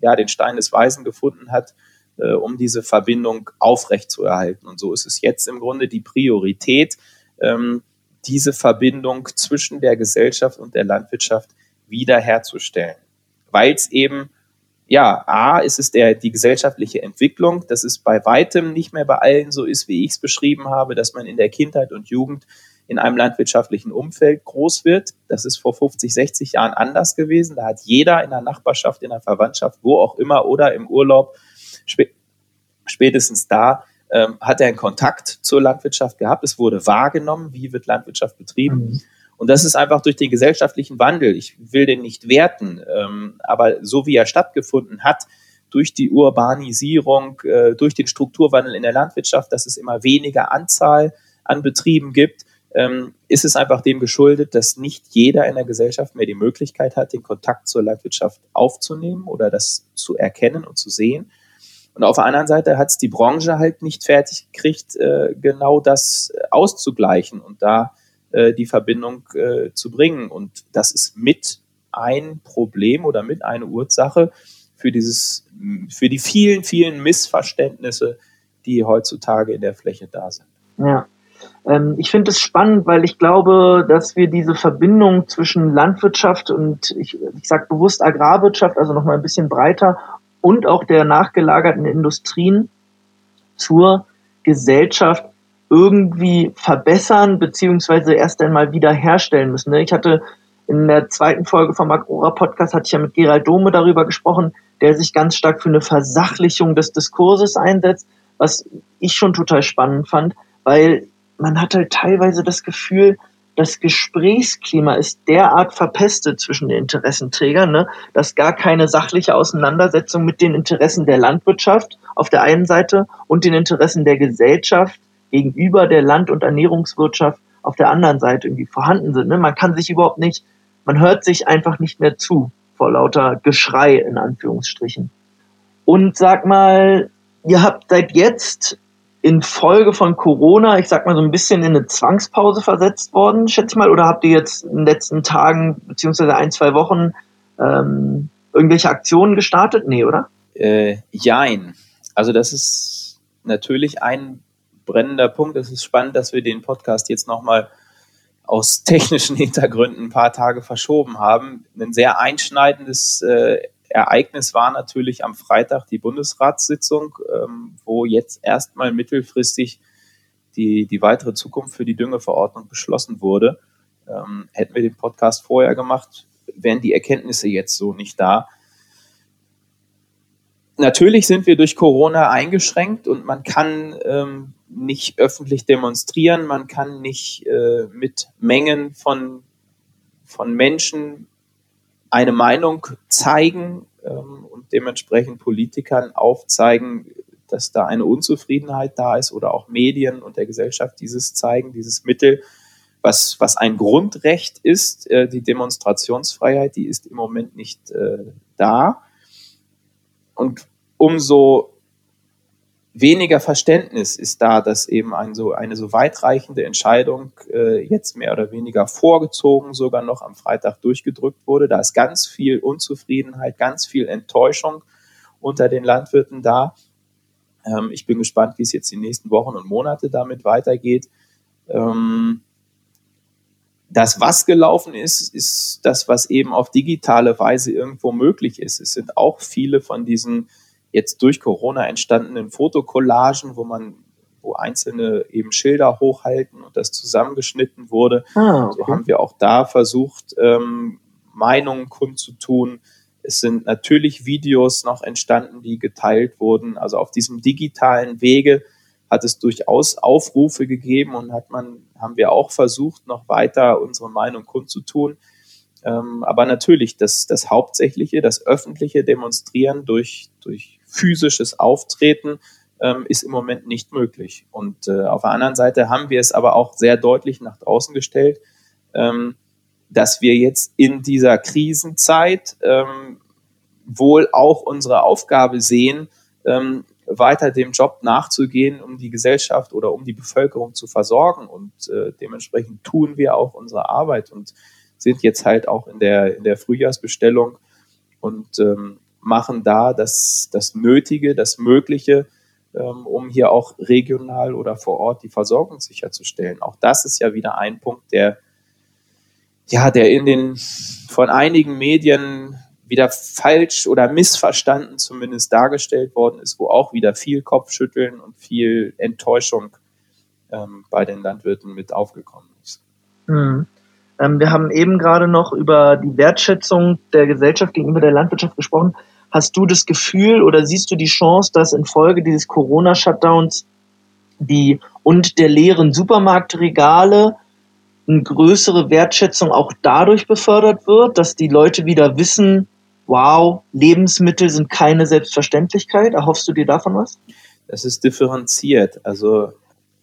ja, den Stein des Weisen gefunden hat, äh, um diese Verbindung aufrechtzuerhalten. Und so ist es jetzt im Grunde die Priorität, ähm, diese Verbindung zwischen der Gesellschaft und der Landwirtschaft wiederherzustellen. Weil es eben, ja, A, ist es der, die gesellschaftliche Entwicklung, dass es bei weitem nicht mehr bei allen so ist, wie ich es beschrieben habe, dass man in der Kindheit und Jugend in einem landwirtschaftlichen Umfeld groß wird. Das ist vor 50, 60 Jahren anders gewesen. Da hat jeder in der Nachbarschaft, in der Verwandtschaft, wo auch immer oder im Urlaub spätestens da ähm, hat er einen Kontakt zur Landwirtschaft gehabt. Es wurde wahrgenommen, wie wird Landwirtschaft betrieben. Mhm. Und das ist einfach durch den gesellschaftlichen Wandel. Ich will den nicht werten, ähm, aber so wie er stattgefunden hat, durch die Urbanisierung, äh, durch den Strukturwandel in der Landwirtschaft, dass es immer weniger Anzahl an Betrieben gibt, ähm, ist es einfach dem geschuldet, dass nicht jeder in der Gesellschaft mehr die Möglichkeit hat, den Kontakt zur Landwirtschaft aufzunehmen oder das zu erkennen und zu sehen. Und auf der anderen Seite hat es die Branche halt nicht fertig gekriegt, äh, genau das auszugleichen und da äh, die Verbindung äh, zu bringen. Und das ist mit ein Problem oder mit eine Ursache für dieses, für die vielen, vielen Missverständnisse, die heutzutage in der Fläche da sind. Ja. Ähm, ich finde es spannend, weil ich glaube, dass wir diese Verbindung zwischen Landwirtschaft und ich, ich sage bewusst Agrarwirtschaft, also nochmal ein bisschen breiter und auch der nachgelagerten Industrien zur Gesellschaft irgendwie verbessern beziehungsweise erst einmal wiederherstellen müssen. Ne? Ich hatte in der zweiten Folge vom Agrora Podcast hatte ich ja mit Gerald Dome darüber gesprochen, der sich ganz stark für eine Versachlichung des Diskurses einsetzt, was ich schon total spannend fand, weil man hat halt teilweise das Gefühl, das Gesprächsklima ist derart verpestet zwischen den Interessenträgern, ne, dass gar keine sachliche Auseinandersetzung mit den Interessen der Landwirtschaft auf der einen Seite und den Interessen der Gesellschaft gegenüber der Land- und Ernährungswirtschaft auf der anderen Seite irgendwie vorhanden sind. Ne? Man kann sich überhaupt nicht, man hört sich einfach nicht mehr zu vor lauter Geschrei in Anführungsstrichen. Und sag mal, ihr habt seit jetzt infolge von Corona, ich sag mal so ein bisschen in eine Zwangspause versetzt worden, schätze ich mal, oder habt ihr jetzt in den letzten Tagen beziehungsweise ein, zwei Wochen ähm, irgendwelche Aktionen gestartet? Nee, oder? Äh, jein. also das ist natürlich ein brennender Punkt. Es ist spannend, dass wir den Podcast jetzt nochmal aus technischen Hintergründen ein paar Tage verschoben haben. Ein sehr einschneidendes äh, Ereignis war natürlich am Freitag die Bundesratssitzung, ähm, wo jetzt erstmal mittelfristig die, die weitere Zukunft für die Düngeverordnung beschlossen wurde. Ähm, hätten wir den Podcast vorher gemacht, wären die Erkenntnisse jetzt so nicht da. Natürlich sind wir durch Corona eingeschränkt und man kann ähm, nicht öffentlich demonstrieren, man kann nicht äh, mit Mengen von, von Menschen eine Meinung zeigen ähm, und dementsprechend Politikern aufzeigen, dass da eine Unzufriedenheit da ist oder auch Medien und der Gesellschaft dieses zeigen, dieses Mittel, was, was ein Grundrecht ist, äh, die Demonstrationsfreiheit, die ist im Moment nicht äh, da. Und umso weniger Verständnis ist da, dass eben ein so, eine so weitreichende Entscheidung äh, jetzt mehr oder weniger vorgezogen sogar noch am Freitag durchgedrückt wurde. Da ist ganz viel Unzufriedenheit, ganz viel Enttäuschung unter den Landwirten da. Ähm, ich bin gespannt, wie es jetzt die nächsten Wochen und Monate damit weitergeht. Ähm, das, was gelaufen ist, ist das, was eben auf digitale Weise irgendwo möglich ist. Es sind auch viele von diesen jetzt durch Corona entstandenen Fotokollagen, wo man wo einzelne eben Schilder hochhalten und das zusammengeschnitten wurde. Ah, okay. So haben wir auch da versucht, ähm, Meinungen kundzutun. Es sind natürlich Videos noch entstanden, die geteilt wurden. Also auf diesem digitalen Wege hat es durchaus Aufrufe gegeben und hat man, haben wir auch versucht, noch weiter unsere Meinung kundzutun. Ähm, aber natürlich, das, das Hauptsächliche, das öffentliche Demonstrieren durch, durch physisches Auftreten ähm, ist im Moment nicht möglich. Und äh, auf der anderen Seite haben wir es aber auch sehr deutlich nach draußen gestellt, ähm, dass wir jetzt in dieser Krisenzeit ähm, wohl auch unsere Aufgabe sehen, ähm, weiter dem Job nachzugehen, um die Gesellschaft oder um die Bevölkerung zu versorgen. Und äh, dementsprechend tun wir auch unsere Arbeit und sind jetzt halt auch in der, in der Frühjahrsbestellung und ähm, machen da das, das Nötige, das Mögliche, ähm, um hier auch regional oder vor Ort die Versorgung sicherzustellen. Auch das ist ja wieder ein Punkt, der, ja, der in den von einigen Medien wieder falsch oder missverstanden zumindest dargestellt worden ist, wo auch wieder viel Kopfschütteln und viel Enttäuschung ähm, bei den Landwirten mit aufgekommen ist. Mhm. Ähm, wir haben eben gerade noch über die Wertschätzung der Gesellschaft gegenüber der Landwirtschaft gesprochen. Hast du das Gefühl oder siehst du die Chance, dass infolge dieses Corona-Shutdowns die und der leeren Supermarktregale eine größere Wertschätzung auch dadurch befördert wird, dass die Leute wieder wissen, wow, Lebensmittel sind keine Selbstverständlichkeit. Erhoffst du dir davon was? Das ist differenziert. Also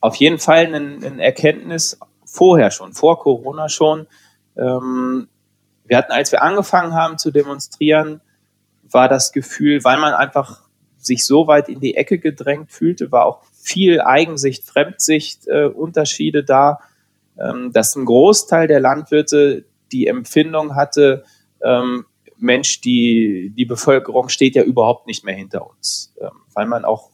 auf jeden Fall ein, ein Erkenntnis vorher schon, vor Corona schon. Ähm, wir hatten, als wir angefangen haben zu demonstrieren, war das Gefühl, weil man einfach sich so weit in die Ecke gedrängt fühlte, war auch viel Eigensicht, Fremdsicht, äh, Unterschiede da, ähm, dass ein Großteil der Landwirte die Empfindung hatte, ähm, Mensch, die, die Bevölkerung steht ja überhaupt nicht mehr hinter uns, ähm, weil man auch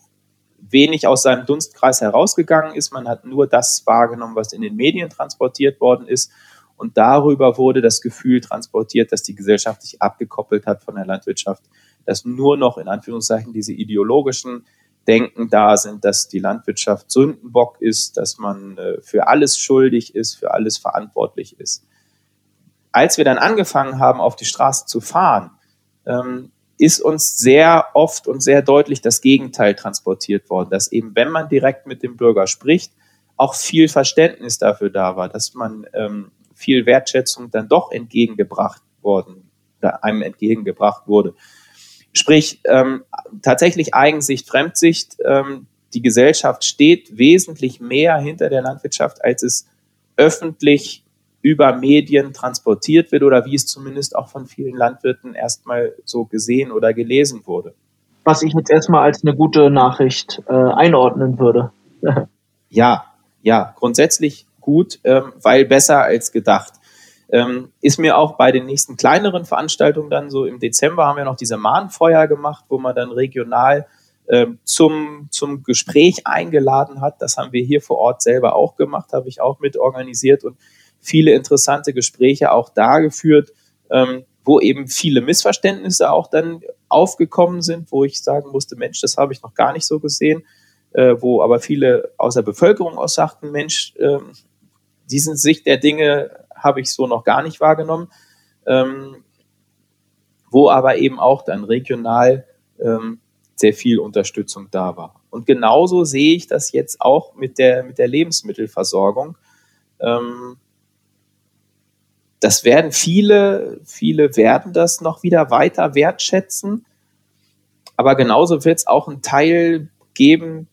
wenig aus seinem Dunstkreis herausgegangen ist. Man hat nur das wahrgenommen, was in den Medien transportiert worden ist. Und darüber wurde das Gefühl transportiert, dass die Gesellschaft sich abgekoppelt hat von der Landwirtschaft, dass nur noch in Anführungszeichen diese ideologischen Denken da sind, dass die Landwirtschaft Sündenbock ist, dass man äh, für alles schuldig ist, für alles verantwortlich ist. Als wir dann angefangen haben, auf die Straße zu fahren, ähm, ist uns sehr oft und sehr deutlich das Gegenteil transportiert worden, dass eben, wenn man direkt mit dem Bürger spricht, auch viel Verständnis dafür da war, dass man ähm, viel Wertschätzung dann doch entgegengebracht worden, einem entgegengebracht wurde. Sprich, ähm, tatsächlich Eigensicht, Fremdsicht, ähm, die Gesellschaft steht wesentlich mehr hinter der Landwirtschaft, als es öffentlich über Medien transportiert wird oder wie es zumindest auch von vielen Landwirten erstmal so gesehen oder gelesen wurde. Was ich jetzt erstmal als eine gute Nachricht äh, einordnen würde. ja, ja, grundsätzlich gut, ähm, weil besser als gedacht. Ähm, ist mir auch bei den nächsten kleineren Veranstaltungen dann so im Dezember haben wir noch diese Mahnfeuer gemacht, wo man dann regional ähm, zum, zum Gespräch eingeladen hat. Das haben wir hier vor Ort selber auch gemacht, habe ich auch mit organisiert und viele interessante Gespräche auch da geführt, ähm, wo eben viele Missverständnisse auch dann aufgekommen sind, wo ich sagen musste, Mensch, das habe ich noch gar nicht so gesehen, äh, wo aber viele aus der Bevölkerung auch sagten, Mensch, äh, diesen Sicht der Dinge habe ich so noch gar nicht wahrgenommen, ähm, wo aber eben auch dann regional ähm, sehr viel Unterstützung da war. Und genauso sehe ich das jetzt auch mit der, mit der Lebensmittelversorgung. Ähm, das werden viele, viele werden das noch wieder weiter wertschätzen. Aber genauso wird es auch einen Teil geben,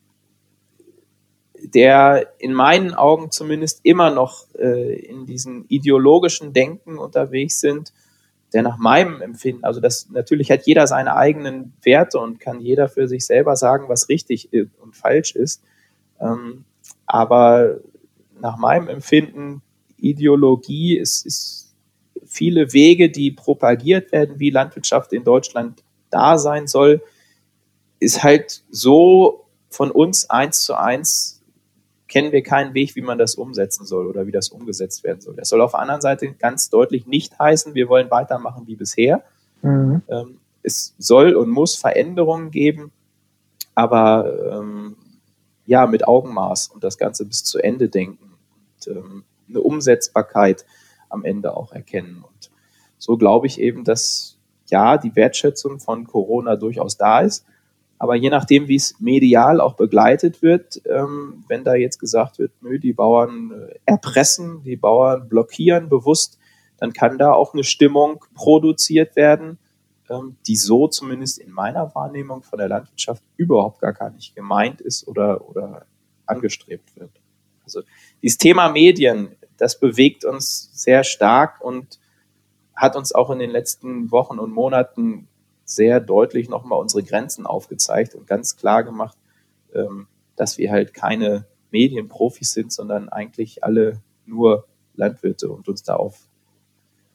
der in meinen Augen zumindest immer noch äh, in diesem ideologischen Denken unterwegs sind, der nach meinem Empfinden, also das natürlich hat jeder seine eigenen Werte und kann jeder für sich selber sagen, was richtig und falsch ist. Ähm, aber nach meinem Empfinden, Ideologie ist, ist viele Wege, die propagiert werden, wie Landwirtschaft in Deutschland da sein soll, ist halt so von uns eins zu eins kennen wir keinen Weg, wie man das umsetzen soll oder wie das umgesetzt werden soll. Das soll auf der anderen Seite ganz deutlich nicht heißen, wir wollen weitermachen wie bisher. Mhm. Ähm, es soll und muss Veränderungen geben, aber ähm, ja, mit Augenmaß und das Ganze bis zu Ende denken und ähm, eine Umsetzbarkeit am Ende auch erkennen. Und so glaube ich eben, dass ja, die Wertschätzung von Corona durchaus da ist aber je nachdem, wie es medial auch begleitet wird, ähm, wenn da jetzt gesagt wird, nö, die Bauern äh, erpressen, die Bauern blockieren bewusst, dann kann da auch eine Stimmung produziert werden, ähm, die so zumindest in meiner Wahrnehmung von der Landwirtschaft überhaupt gar, gar nicht gemeint ist oder, oder angestrebt wird. Also dieses Thema Medien, das bewegt uns sehr stark und hat uns auch in den letzten Wochen und Monaten sehr deutlich nochmal unsere Grenzen aufgezeigt und ganz klar gemacht, ähm, dass wir halt keine Medienprofis sind, sondern eigentlich alle nur Landwirte und uns da auf,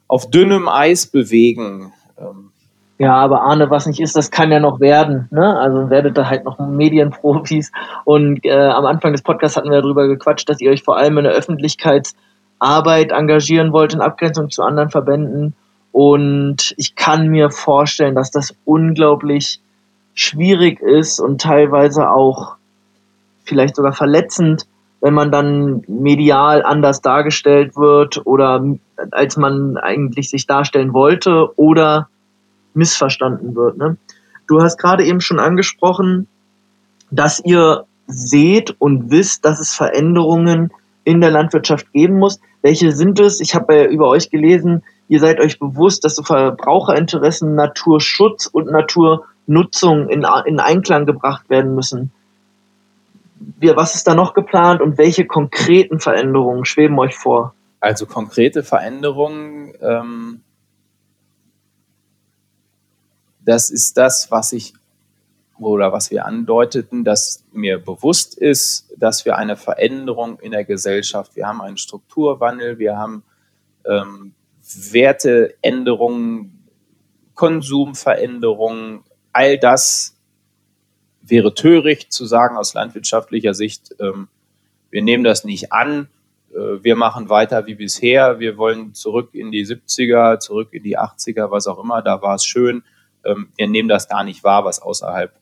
auf dünnem Eis bewegen. Ähm. Ja, aber Arne, was nicht ist, das kann ja noch werden. Ne? Also werdet da halt noch Medienprofis. Und äh, am Anfang des Podcasts hatten wir darüber gequatscht, dass ihr euch vor allem in der Öffentlichkeitsarbeit engagieren wollt, in Abgrenzung zu anderen Verbänden. Und ich kann mir vorstellen, dass das unglaublich schwierig ist und teilweise auch vielleicht sogar verletzend, wenn man dann medial anders dargestellt wird oder als man eigentlich sich darstellen wollte oder missverstanden wird. Ne? Du hast gerade eben schon angesprochen, dass ihr seht und wisst, dass es Veränderungen in der Landwirtschaft geben muss. Welche sind es? Ich habe ja über euch gelesen, ihr seid euch bewusst, dass so Verbraucherinteressen, Naturschutz und Naturnutzung in, in Einklang gebracht werden müssen. Wir, was ist da noch geplant und welche konkreten Veränderungen schweben euch vor? Also konkrete Veränderungen, ähm, das ist das, was ich oder was wir andeuteten, dass mir bewusst ist, dass wir eine Veränderung in der Gesellschaft, wir haben einen Strukturwandel, wir haben ähm, Werteänderungen, Konsumveränderungen, all das wäre töricht zu sagen aus landwirtschaftlicher Sicht, ähm, wir nehmen das nicht an, äh, wir machen weiter wie bisher, wir wollen zurück in die 70er, zurück in die 80er, was auch immer, da war es schön, ähm, wir nehmen das gar nicht wahr, was außerhalb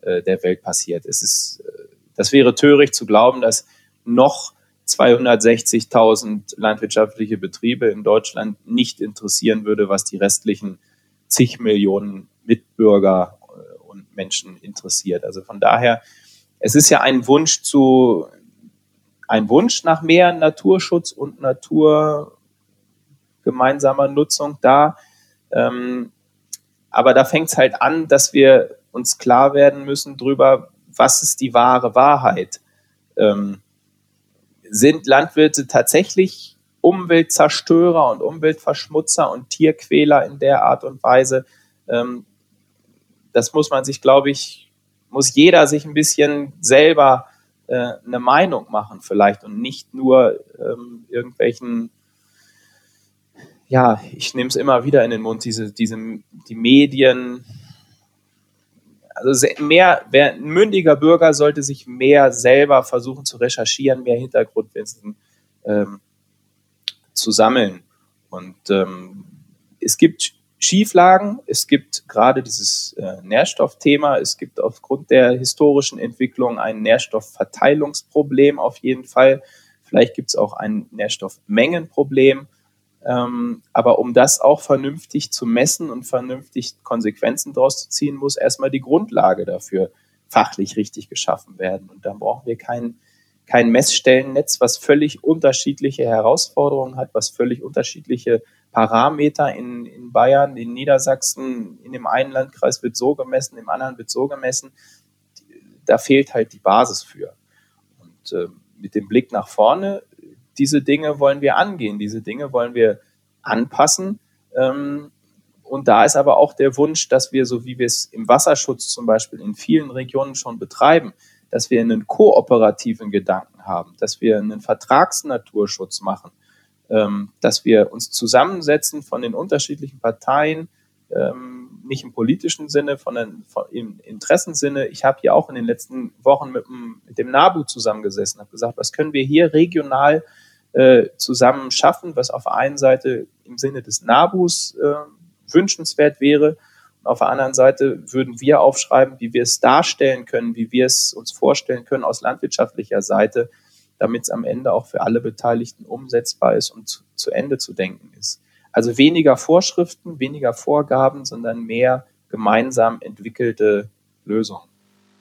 äh, der Welt passiert. Es ist, äh, das wäre töricht zu glauben, dass noch 260.000 landwirtschaftliche Betriebe in Deutschland nicht interessieren würde, was die restlichen zig Millionen Mitbürger äh, und Menschen interessiert. Also von daher, es ist ja ein Wunsch zu, ein Wunsch nach mehr Naturschutz und naturgemeinsamer Nutzung da. Ähm, aber da fängt es halt an, dass wir uns klar werden müssen drüber, was ist die wahre Wahrheit. Ähm, sind Landwirte tatsächlich Umweltzerstörer und Umweltverschmutzer und Tierquäler in der Art und Weise. Ähm, das muss man sich, glaube ich, muss jeder sich ein bisschen selber äh, eine Meinung machen vielleicht und nicht nur ähm, irgendwelchen, ja, ich nehme es immer wieder in den Mund, diese, diese, die Medien, also mehr, wer, ein mündiger Bürger sollte sich mehr selber versuchen zu recherchieren, mehr Hintergrundwissen ähm, zu sammeln. Und ähm, es gibt Schieflagen, es gibt gerade dieses äh, Nährstoffthema, es gibt aufgrund der historischen Entwicklung ein Nährstoffverteilungsproblem auf jeden Fall. Vielleicht gibt es auch ein Nährstoffmengenproblem. Ähm, aber um das auch vernünftig zu messen und vernünftig Konsequenzen daraus zu ziehen, muss erstmal die Grundlage dafür fachlich richtig geschaffen werden. Und dann brauchen wir kein, kein Messstellennetz, was völlig unterschiedliche Herausforderungen hat, was völlig unterschiedliche Parameter in, in Bayern, in Niedersachsen, in dem einen Landkreis wird so gemessen, im anderen wird so gemessen. Da fehlt halt die Basis für. Und äh, mit dem Blick nach vorne diese Dinge wollen wir angehen, diese Dinge wollen wir anpassen. Ähm, und da ist aber auch der Wunsch, dass wir, so wie wir es im Wasserschutz zum Beispiel in vielen Regionen schon betreiben, dass wir einen kooperativen Gedanken haben, dass wir einen Vertragsnaturschutz machen, ähm, dass wir uns zusammensetzen von den unterschiedlichen Parteien, ähm, nicht im politischen Sinne, sondern im Interessensinne. Ich habe hier auch in den letzten Wochen mit dem, mit dem NABU zusammengesessen, habe gesagt, was können wir hier regional äh, zusammen schaffen, was auf der einen Seite im Sinne des NABUs äh, wünschenswert wäre. Und auf der anderen Seite würden wir aufschreiben, wie wir es darstellen können, wie wir es uns vorstellen können aus landwirtschaftlicher Seite, damit es am Ende auch für alle Beteiligten umsetzbar ist und zu, zu Ende zu denken ist. Also weniger Vorschriften, weniger Vorgaben, sondern mehr gemeinsam entwickelte Lösungen.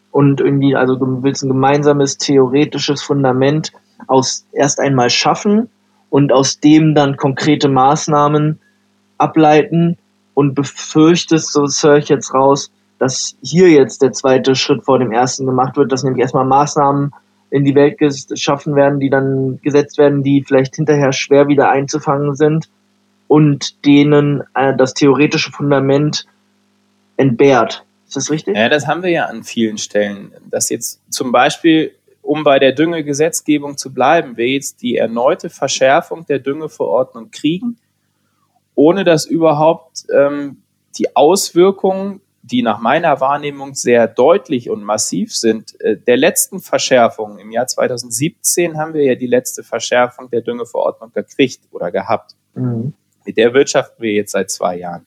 Und irgendwie, also du willst ein gemeinsames theoretisches Fundament aus erst einmal schaffen und aus dem dann konkrete Maßnahmen ableiten und befürchtest, so höre ich jetzt raus, dass hier jetzt der zweite Schritt vor dem ersten gemacht wird, dass nämlich erstmal Maßnahmen in die Welt geschaffen werden, die dann gesetzt werden, die vielleicht hinterher schwer wieder einzufangen sind und denen äh, das theoretische Fundament entbehrt. Ist das richtig? Ja, das haben wir ja an vielen Stellen. Dass jetzt zum Beispiel um bei der Düngegesetzgebung zu bleiben, wir jetzt die erneute Verschärfung der Düngeverordnung kriegen, ohne dass überhaupt ähm, die Auswirkungen, die nach meiner Wahrnehmung sehr deutlich und massiv sind, äh, der letzten Verschärfung im Jahr 2017 haben wir ja die letzte Verschärfung der Düngeverordnung gekriegt oder gehabt. Mhm. Mit der wirtschaften wir jetzt seit zwei Jahren.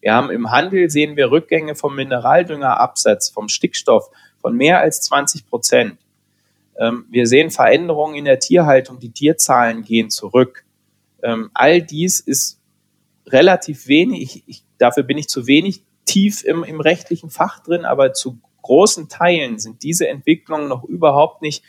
Wir haben im Handel sehen wir Rückgänge vom Mineraldüngerabsatz, vom Stickstoff von mehr als 20 Prozent. Ähm, wir sehen Veränderungen in der Tierhaltung, die Tierzahlen gehen zurück. Ähm, all dies ist relativ wenig, ich, dafür bin ich zu wenig tief im, im rechtlichen Fach drin, aber zu großen Teilen sind diese Entwicklungen noch überhaupt nicht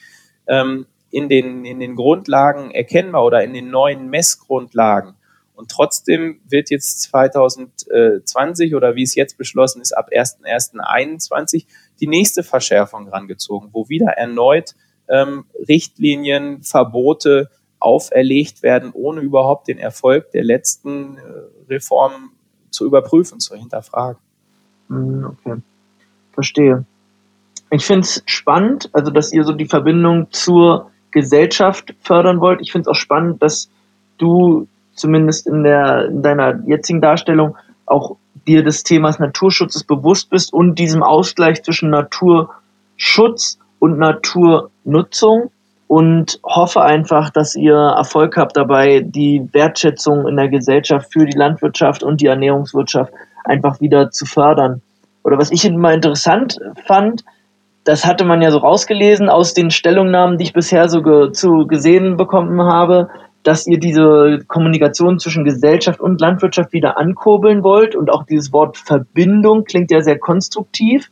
ähm, in, den, in den Grundlagen erkennbar oder in den neuen Messgrundlagen. Und trotzdem wird jetzt 2020 oder wie es jetzt beschlossen ist, ab 1.1.21 die nächste Verschärfung rangezogen, wo wieder erneut ähm, Richtlinien, Verbote auferlegt werden, ohne überhaupt den Erfolg der letzten äh, Reformen zu überprüfen, zu hinterfragen. Hm, okay, verstehe. Ich finde es spannend, also dass ihr so die Verbindung zur Gesellschaft fördern wollt. Ich finde es auch spannend, dass du zumindest in, der, in deiner jetzigen Darstellung auch dir des Themas Naturschutzes bewusst bist und diesem Ausgleich zwischen Naturschutz und Naturnutzung und hoffe einfach, dass ihr Erfolg habt dabei, die Wertschätzung in der Gesellschaft für die Landwirtschaft und die Ernährungswirtschaft einfach wieder zu fördern. Oder was ich immer interessant fand, das hatte man ja so rausgelesen aus den Stellungnahmen, die ich bisher so ge zu gesehen bekommen habe, dass ihr diese Kommunikation zwischen Gesellschaft und Landwirtschaft wieder ankurbeln wollt und auch dieses Wort Verbindung klingt ja sehr konstruktiv.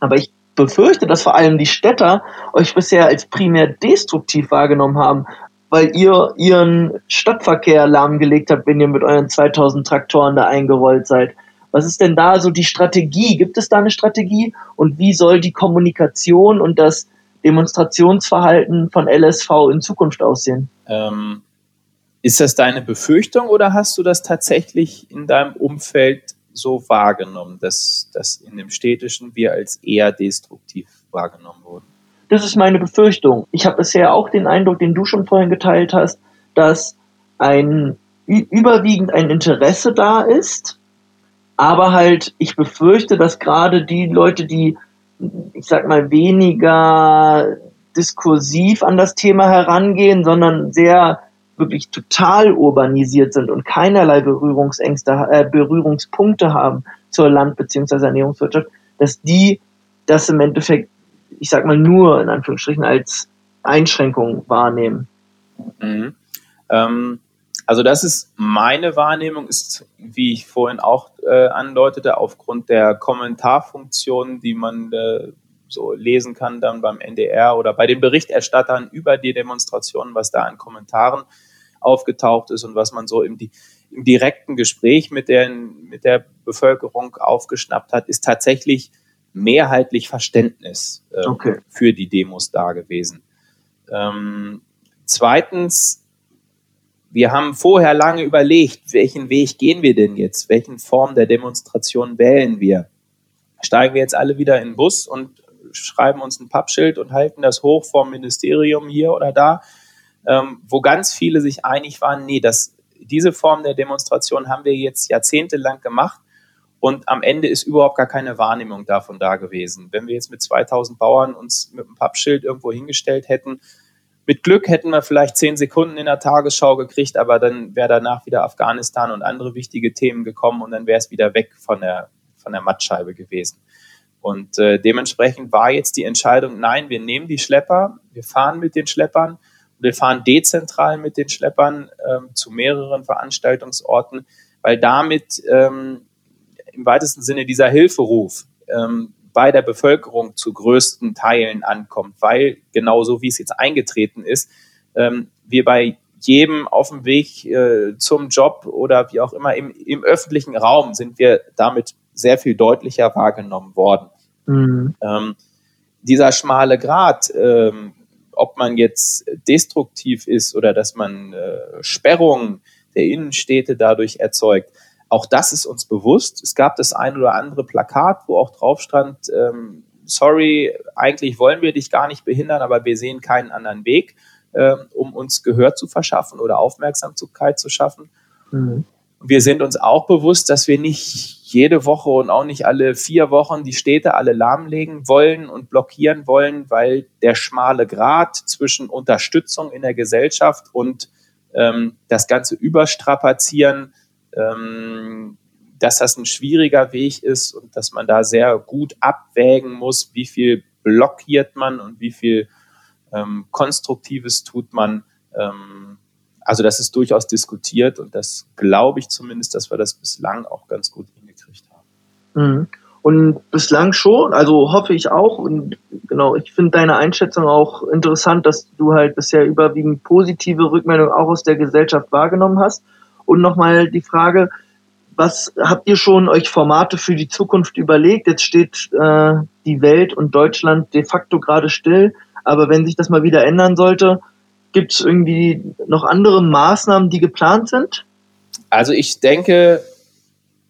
Aber ich befürchte, dass vor allem die Städter euch bisher als primär destruktiv wahrgenommen haben, weil ihr ihren Stadtverkehr lahmgelegt habt, wenn ihr mit euren 2000 Traktoren da eingerollt seid. Was ist denn da so die Strategie? Gibt es da eine Strategie? Und wie soll die Kommunikation und das Demonstrationsverhalten von LSV in Zukunft aussehen? Ähm, ist das deine Befürchtung oder hast du das tatsächlich in deinem Umfeld so wahrgenommen, dass, dass in dem Städtischen wir als eher destruktiv wahrgenommen wurden? Das ist meine Befürchtung. Ich habe bisher auch den Eindruck, den du schon vorhin geteilt hast, dass ein überwiegend ein Interesse da ist, Aber halt, ich befürchte, dass gerade die Leute, die, ich sag mal, weniger diskursiv an das Thema herangehen, sondern sehr wirklich total urbanisiert sind und keinerlei Berührungsängste, äh, Berührungspunkte haben zur Land- bzw. Ernährungswirtschaft, dass die das im Endeffekt, ich sag mal, nur in Anführungsstrichen als Einschränkung wahrnehmen. Mhm. Ähm, also das ist meine Wahrnehmung, ist, wie ich vorhin auch äh, andeutete, aufgrund der Kommentarfunktionen, die man äh, so lesen kann dann beim NDR oder bei den Berichterstattern über die Demonstrationen, was da an Kommentaren aufgetaucht ist und was man so im, im direkten Gespräch mit der, mit der Bevölkerung aufgeschnappt hat, ist tatsächlich mehrheitlich Verständnis äh, okay. für die Demos da gewesen. Ähm, zweitens, wir haben vorher lange überlegt, welchen Weg gehen wir denn jetzt? Welchen Form der Demonstration wählen wir? Steigen wir jetzt alle wieder in den Bus und schreiben uns ein Pappschild und halten das hoch vom Ministerium hier oder da? Ähm, wo ganz viele sich einig waren, nee, das, diese Form der Demonstration haben wir jetzt jahrzehntelang gemacht und am Ende ist überhaupt gar keine Wahrnehmung davon da gewesen. Wenn wir jetzt mit 2000 Bauern uns mit einem Pappschild irgendwo hingestellt hätten, mit Glück hätten wir vielleicht zehn Sekunden in der Tagesschau gekriegt, aber dann wäre danach wieder Afghanistan und andere wichtige Themen gekommen und dann wäre es wieder weg von der, von der Mattscheibe gewesen. Und äh, dementsprechend war jetzt die Entscheidung, nein, wir nehmen die Schlepper, wir fahren mit den Schleppern wir fahren dezentral mit den Schleppern ähm, zu mehreren Veranstaltungsorten, weil damit ähm, im weitesten Sinne dieser Hilferuf ähm, bei der Bevölkerung zu größten Teilen ankommt, weil genauso wie es jetzt eingetreten ist, ähm, wir bei jedem auf dem Weg äh, zum Job oder wie auch immer im, im, öffentlichen Raum sind wir damit sehr viel deutlicher wahrgenommen worden. Mhm. Ähm, dieser schmale Grat, ähm, ob man jetzt destruktiv ist oder dass man äh, Sperrungen der Innenstädte dadurch erzeugt. Auch das ist uns bewusst. Es gab das ein oder andere Plakat, wo auch drauf stand, ähm, sorry, eigentlich wollen wir dich gar nicht behindern, aber wir sehen keinen anderen Weg, äh, um uns Gehör zu verschaffen oder Aufmerksamkeit zu schaffen. Mhm. Wir sind uns auch bewusst, dass wir nicht jede Woche und auch nicht alle vier Wochen die Städte alle lahmlegen wollen und blockieren wollen, weil der schmale Grat zwischen Unterstützung in der Gesellschaft und ähm, das ganze Überstrapazieren, ähm, dass das ein schwieriger Weg ist und dass man da sehr gut abwägen muss, wie viel blockiert man und wie viel ähm, Konstruktives tut man. Ähm, also das ist durchaus diskutiert und das glaube ich zumindest, dass wir das bislang auch ganz gut Mhm. Und bislang schon, also hoffe ich auch. Und genau, ich finde deine Einschätzung auch interessant, dass du halt bisher überwiegend positive Rückmeldungen auch aus der Gesellschaft wahrgenommen hast. Und nochmal die Frage, was habt ihr schon euch Formate für die Zukunft überlegt? Jetzt steht äh, die Welt und Deutschland de facto gerade still. Aber wenn sich das mal wieder ändern sollte, gibt es irgendwie noch andere Maßnahmen, die geplant sind? Also ich denke,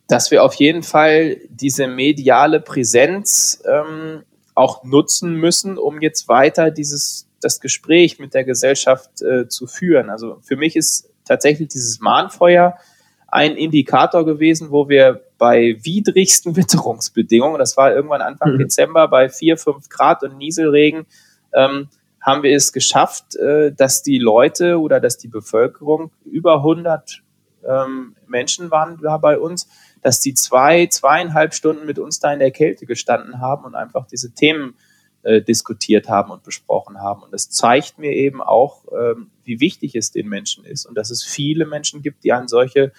dass wir auf jeden Fall diese mediale Präsenz ähm, auch nutzen müssen, um jetzt weiter dieses das Gespräch mit der Gesellschaft äh, zu führen. Also für mich ist tatsächlich dieses Mahnfeuer ein Indikator gewesen, wo wir bei widrigsten Witterungsbedingungen, das war irgendwann Anfang mhm. Dezember bei vier, fünf Grad und Nieselregen, ähm, haben wir es geschafft, äh, dass die Leute oder dass die Bevölkerung über 100 ähm, Menschen waren da bei uns, dass die zwei, zweieinhalb Stunden mit uns da in der Kälte gestanden haben und einfach diese Themen äh, diskutiert haben und besprochen haben. Und das zeigt mir eben auch, ähm, wie wichtig es den Menschen ist und dass es viele Menschen gibt, die eine solche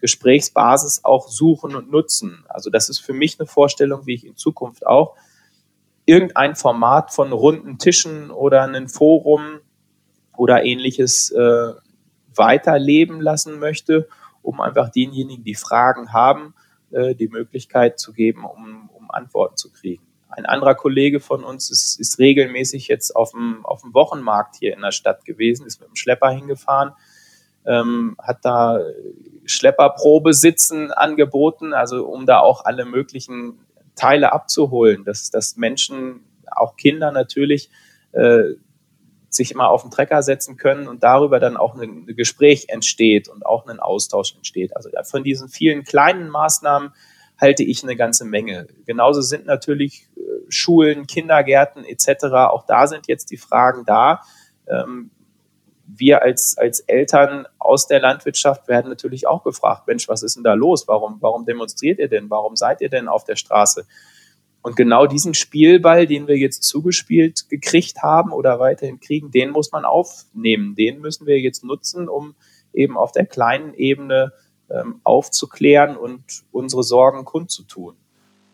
Gesprächsbasis auch suchen und nutzen. Also das ist für mich eine Vorstellung, wie ich in Zukunft auch irgendein Format von runden Tischen oder ein Forum oder ähnliches äh, weiterleben lassen möchte um einfach denjenigen, die Fragen haben, äh, die Möglichkeit zu geben, um, um Antworten zu kriegen. Ein anderer Kollege von uns ist, ist regelmäßig jetzt auf dem, auf dem Wochenmarkt hier in der Stadt gewesen, ist mit dem Schlepper hingefahren, ähm, hat da Schlepperprobe sitzen angeboten, also um da auch alle möglichen Teile abzuholen, dass, dass Menschen, auch Kinder natürlich, äh, sich immer auf den Trecker setzen können und darüber dann auch ein, Gespräch entsteht und auch ein Austausch entsteht. Also von diesen vielen kleinen Maßnahmen halte ich eine ganze Menge. Genauso sind natürlich äh, Schulen, Kindergärten etc. Auch da sind jetzt die Fragen da. Ähm, wir als, als Eltern aus der Landwirtschaft werden natürlich auch gefragt, Mensch, was ist denn da los? Warum, warum demonstriert ihr denn? Warum seid ihr denn auf der Straße? Und genau diesen Spielball, den wir jetzt zugespielt gekriegt haben oder weiterhin kriegen, den muss man aufnehmen. Den müssen wir jetzt nutzen, um eben auf der kleinen Ebene ähm, aufzuklären und unsere Sorgen kundzutun.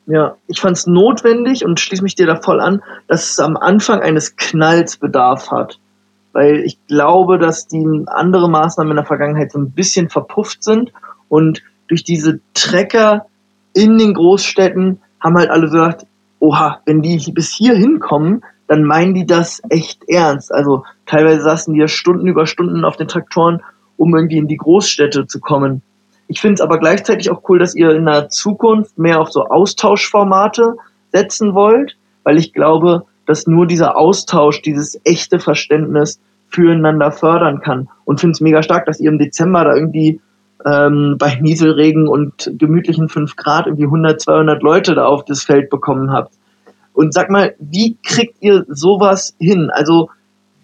Ja, ich fand es notwendig und schließe mich dir da voll an, dass es am Anfang eines Knalls Bedarf hat. Weil ich glaube, dass die andere Maßnahmen in der Vergangenheit so ein bisschen verpufft sind und durch diese Trecker in den Großstädten haben halt alle gesagt, oha, wenn die bis hier hinkommen, dann meinen die das echt ernst. Also teilweise saßen die ja Stunden über Stunden auf den Traktoren, um irgendwie in die Großstädte zu kommen. Ich finde es aber gleichzeitig auch cool, dass ihr in der Zukunft mehr auf so Austauschformate setzen wollt, weil ich glaube, dass nur dieser Austausch, dieses echte Verständnis füreinander fördern kann. Und finde es mega stark, dass ihr im Dezember da irgendwie ähm, bei Nieselregen und gemütlichen 5 Grad irgendwie 100, 200 Leute da auf das Feld bekommen habt. Und sag mal, wie kriegt ihr sowas hin? Also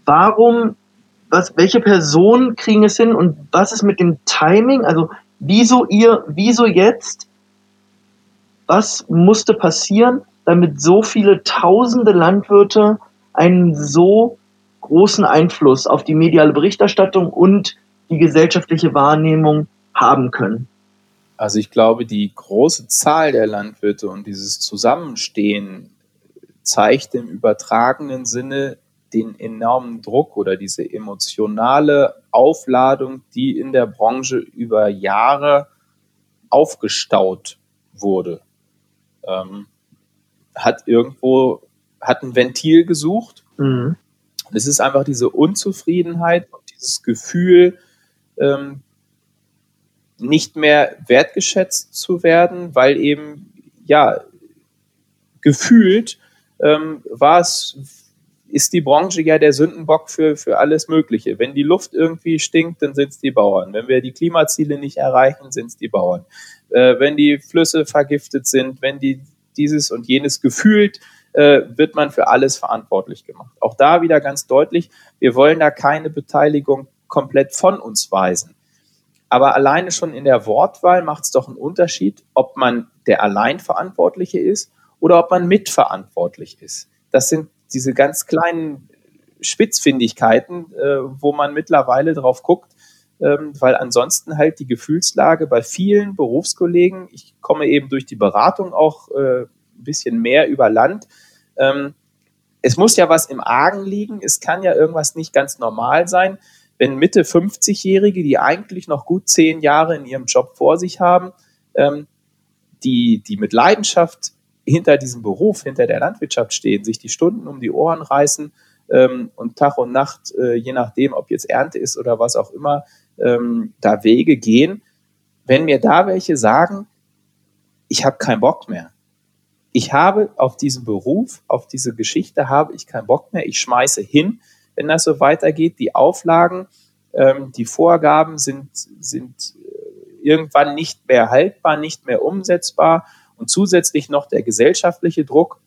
warum, was, welche Personen kriegen es hin und was ist mit dem Timing? Also wieso ihr, wieso jetzt? Was musste passieren, damit so viele tausende Landwirte einen so großen Einfluss auf die mediale Berichterstattung und die gesellschaftliche Wahrnehmung haben können? Also ich glaube, die große Zahl der Landwirte und dieses Zusammenstehen zeigt im übertragenen Sinne den enormen Druck oder diese emotionale Aufladung, die in der Branche über Jahre aufgestaut wurde. Ähm, hat irgendwo, hat ein Ventil gesucht. Mhm. Es ist einfach diese Unzufriedenheit und dieses Gefühl, ähm, nicht mehr wertgeschätzt zu werden, weil eben, ja, gefühlt ähm, war es, ist die Branche ja der Sündenbock für, für alles Mögliche. Wenn die Luft irgendwie stinkt, dann sind es die Bauern. Wenn wir die Klimaziele nicht erreichen, sind es die Bauern. Äh, wenn die Flüsse vergiftet sind, wenn die dieses und jenes gefühlt, äh, wird man für alles verantwortlich gemacht. Auch da wieder ganz deutlich, wir wollen da keine Beteiligung komplett von uns weisen. Aber alleine schon in der Wortwahl macht es doch einen Unterschied, ob man der Alleinverantwortliche ist oder ob man mitverantwortlich ist. Das sind diese ganz kleinen Spitzfindigkeiten, äh, wo man mittlerweile drauf guckt, weil ansonsten halt die Gefühlslage bei vielen Berufskollegen, ich komme eben durch die Beratung auch äh, ein bisschen mehr über Land, ähm, es muss ja was im Argen liegen, es kann ja irgendwas nicht ganz normal sein wenn Mitte 50-Jährige, die eigentlich noch gut zehn Jahre in ihrem Job vor sich haben, ähm, die, die mit Leidenschaft hinter diesem Beruf, hinter der Landwirtschaft stehen, sich die Stunden um die Ohren reißen ähm, und Tag und Nacht, äh, je nachdem, ob jetzt Ernte ist oder was auch immer, ähm, da Wege gehen. Wenn mir da welche sagen, ich habe keinen Bock mehr. Ich habe auf diesen Beruf, auf diese Geschichte habe ich keinen Bock mehr. Ich schmeiße hin, wenn das so weitergeht. Die Auflagen, ähm, die Vorgaben sind, sind äh, irgendwann nicht mehr haltbar, nicht mehr umsetzbar und zusätzlich noch der gesellschaftliche Druck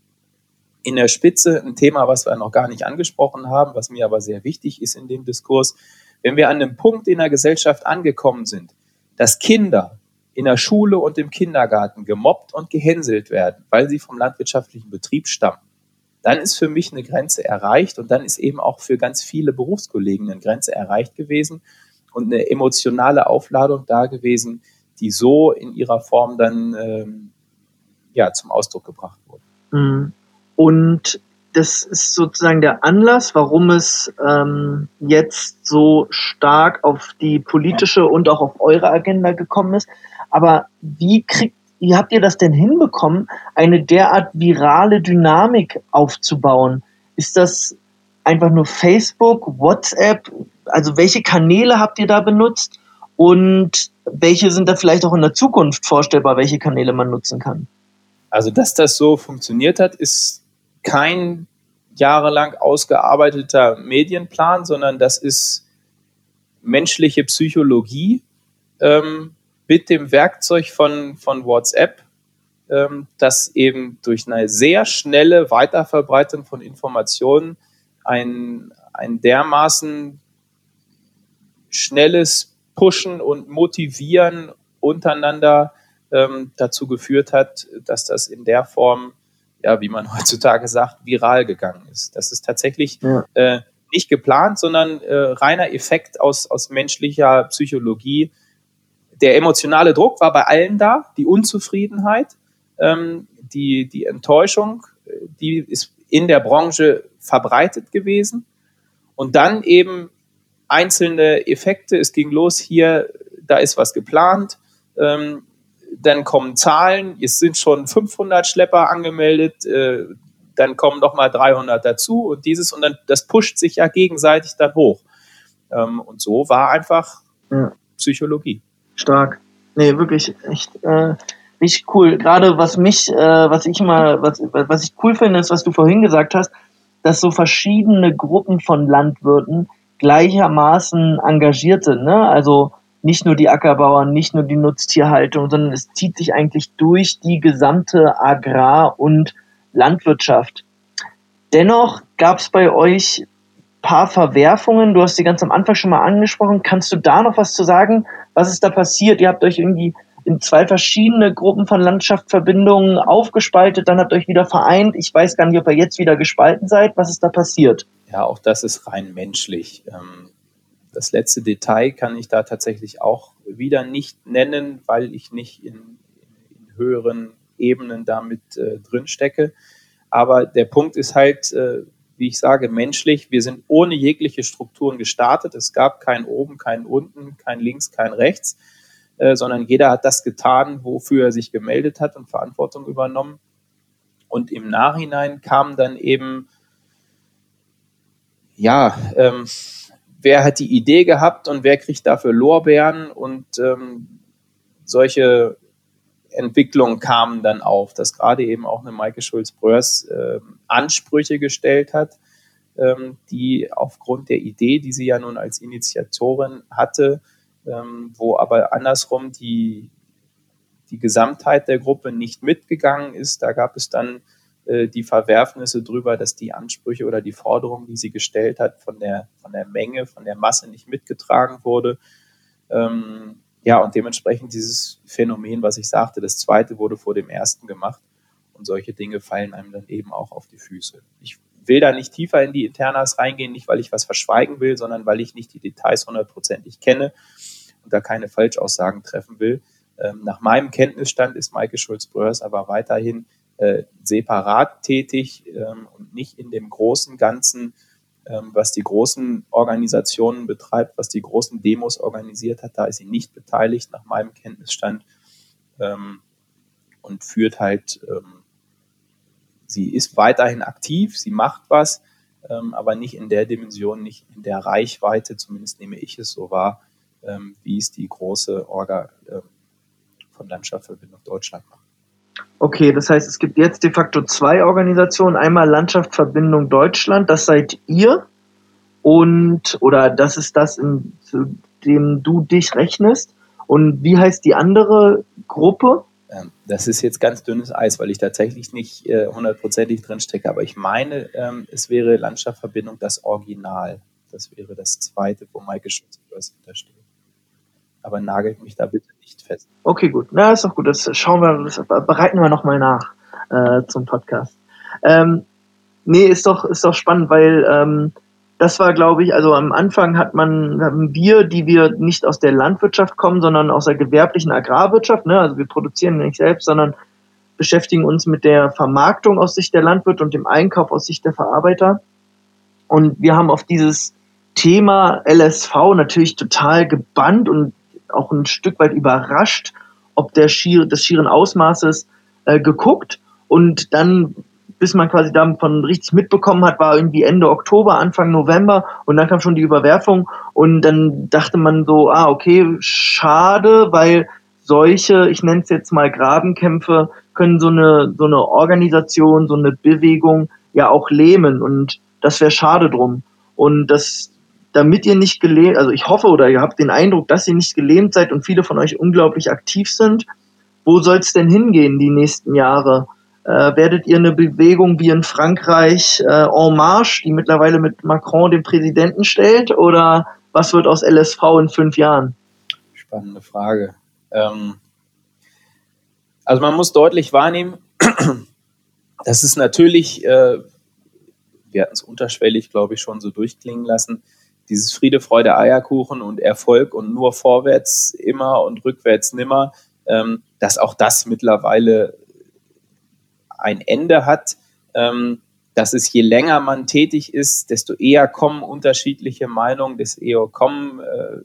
in der Spitze, ein Thema, was wir noch gar nicht angesprochen haben, was mir aber sehr wichtig ist in dem Diskurs. Wenn wir an einem Punkt in der Gesellschaft angekommen sind, dass Kinder in der Schule und im Kindergarten gemobbt und gehänselt werden, weil sie vom landwirtschaftlichen Betrieb stammen, dann ist für mich eine Grenze erreicht und dann ist eben auch für ganz viele Berufskollegen eine Grenze erreicht gewesen und eine emotionale Aufladung da gewesen, die so in ihrer Form dann ähm, ja, zum Ausdruck gebracht wurde. Mhm. Und das ist sozusagen der Anlass, warum es ähm, jetzt so stark auf die politische und auch auf eure Agenda gekommen ist. Aber wie kriegt wie habt ihr das denn hinbekommen, eine derart virale Dynamik aufzubauen? Ist das einfach nur Facebook, WhatsApp? Also welche Kanäle habt ihr da benutzt? Und welche sind da vielleicht auch in der Zukunft vorstellbar, welche Kanäle man nutzen kann? Also, dass das so funktioniert hat, ist kein jahrelang ausgearbeiteter Medienplan, sondern das ist menschliche Psychologie, ähm, mit dem Werkzeug von, von WhatsApp ähm, dass eben durch eine sehr schnelle Weiterverbreitung von Informationen ein, ein dermaßen schnelles Pushen und Motivieren untereinander ähm, dazu geführt hat, dass das in der Form, ja, wie man heutzutage sagt, viral gegangen ist. Das ist tatsächlich ja. äh, nicht geplant, sondern äh, reiner Effekt aus, aus menschlicher Psychologie. Der emotionale Druck war bei allen da, die Unzufriedenheit, ähm, die, die Enttäuschung, die ist in der Branche verbreitet gewesen. Und dann eben einzelne Effekte. Es ging los hier, da ist was geplant. Ähm, dann kommen Zahlen, es sind schon 500 Schlepper angemeldet, äh, dann kommen noch mal 300 dazu und dieses und dann das pusht sich ja gegenseitig dann hoch. Ähm, und so war einfach ja. Psychologie. Stark. Nee, wirklich echt äh, richtig cool. Gerade was mich, äh, was ich immer, was, was ich cool finde, ist, was du vorhin gesagt hast, dass so verschiedene Gruppen von Landwirten gleichermaßen engagiert sind. Ne? Also nicht nur die Ackerbauern, nicht nur die Nutztierhaltung, sondern es zieht sich eigentlich durch die gesamte Agrar- und Landwirtschaft. Dennoch gab es bei euch paar Verwerfungen. Du hast sie ganz am Anfang schon mal angesprochen. Kannst du da noch was zu sagen? Was ist da passiert? Ihr habt euch irgendwie in zwei verschiedene Gruppen von Landschaftsverbindungen aufgespaltet, dann habt ihr euch wieder vereint. Ich weiß gar nicht, ob ihr jetzt wieder gespalten seid. Was ist da passiert? Ja, auch das ist rein menschlich. Ähm, das letzte Detail kann ich da tatsächlich auch wieder nicht nennen, weil ich nicht in, in höheren Ebenen damit äh, drin stecke. Aber der Punkt ist halt, äh, wie ich sage, menschlich. Wir sind ohne jegliche Strukturen gestartet. Es gab kein oben, kein unten, kein links, kein rechts, äh, sondern jeder hat das getan, wofür er sich gemeldet hat und Verantwortung übernommen. Und im Nachhinein kam dann eben, ja, ähm, wer hat die Idee gehabt und wer kriegt dafür Lorbeeren und ähm, solche Entwicklung kam dann auf, dass gerade eben auch eine Maike Schulz-Bröers äh, Ansprüche gestellt hat, ähm, die aufgrund der Idee, die sie ja nun als Initiatorin hatte, ähm, wo aber andersrum die, die Gesamtheit der Gruppe nicht mitgegangen ist. Da gab es dann äh, die Verwerfnisse drüber, dass die Ansprüche oder die Forderungen, die sie gestellt hat, von der, von der Menge, von der Masse nicht mitgetragen wurde. Ähm, ja, und dementsprechend dieses Phänomen, was ich sagte, das zweite wurde vor dem ersten gemacht. Und solche Dinge fallen einem dann eben auch auf die Füße. Ich will da nicht tiefer in die Internas reingehen, nicht weil ich was verschweigen will, sondern weil ich nicht die Details hundertprozentig kenne und da keine Falschaussagen treffen will. Ähm, nach meinem Kenntnisstand ist Maike Schulz-Bröers aber weiterhin äh, separat tätig ähm, und nicht in dem großen Ganzen ähm, was die großen Organisationen betreibt, was die großen Demos organisiert hat. Da ist sie nicht beteiligt, nach meinem Kenntnisstand. Ähm, und führt halt, ähm, sie ist weiterhin aktiv, sie macht was, aber nicht in der Dimension, nicht in der Reichweite, zumindest nehme ich es so wahr, wie es die große Orga von Landschaftsverbindung Deutschland macht. Okay, das heißt, es gibt jetzt de facto zwei Organisationen. Einmal Landschaftsverbindung Deutschland, das seid ihr. Und, oder das ist das, in, zu dem du dich rechnest. Und wie heißt die andere Gruppe? Ähm, das ist jetzt ganz dünnes Eis, weil ich tatsächlich nicht äh, hundertprozentig drin stecke. Aber ich meine, ähm, es wäre Landschaftsverbindung das Original. Das wäre das zweite, wo Maike Schütze hintersteht aber nagelt mich da bitte nicht fest. Okay, gut. Na, ist doch gut. Das schauen wir, das bereiten wir nochmal nach äh, zum Podcast. Ähm, nee, ist doch, ist doch spannend, weil ähm, das war, glaube ich, also am Anfang hat man, haben wir, die wir nicht aus der Landwirtschaft kommen, sondern aus der gewerblichen Agrarwirtschaft, ne? also wir produzieren nicht selbst, sondern beschäftigen uns mit der Vermarktung aus Sicht der Landwirte und dem Einkauf aus Sicht der Verarbeiter. Und wir haben auf dieses Thema LSV natürlich total gebannt und auch ein Stück weit überrascht, ob der schier, des schieren Ausmaßes äh, geguckt. Und dann bis man quasi davon richtig mitbekommen hat, war irgendwie Ende Oktober, Anfang November. Und dann kam schon die Überwerfung. Und dann dachte man so, ah, okay, schade, weil solche, ich nenne es jetzt mal Grabenkämpfe, können so eine, so eine Organisation, so eine Bewegung ja auch lähmen. Und das wäre schade drum. Und das damit ihr nicht gelähmt, also ich hoffe oder ihr habt den Eindruck, dass ihr nicht gelähmt seid und viele von euch unglaublich aktiv sind, Wo soll es denn hingehen die nächsten Jahre? Äh, werdet ihr eine Bewegung wie in Frankreich äh, En Marche, die mittlerweile mit Macron den Präsidenten stellt, oder was wird aus LSV in fünf Jahren? Spannende Frage. Ähm, also man muss deutlich wahrnehmen, dass es natürlich, äh, wir hatten es unterschwellig, glaube ich, schon so durchklingen lassen, dieses Friede, Freude, Eierkuchen und Erfolg und nur vorwärts immer und rückwärts nimmer, ähm, dass auch das mittlerweile ein Ende hat. Ähm, dass es je länger man tätig ist, desto eher kommen unterschiedliche Meinungen, desto eher kommen äh,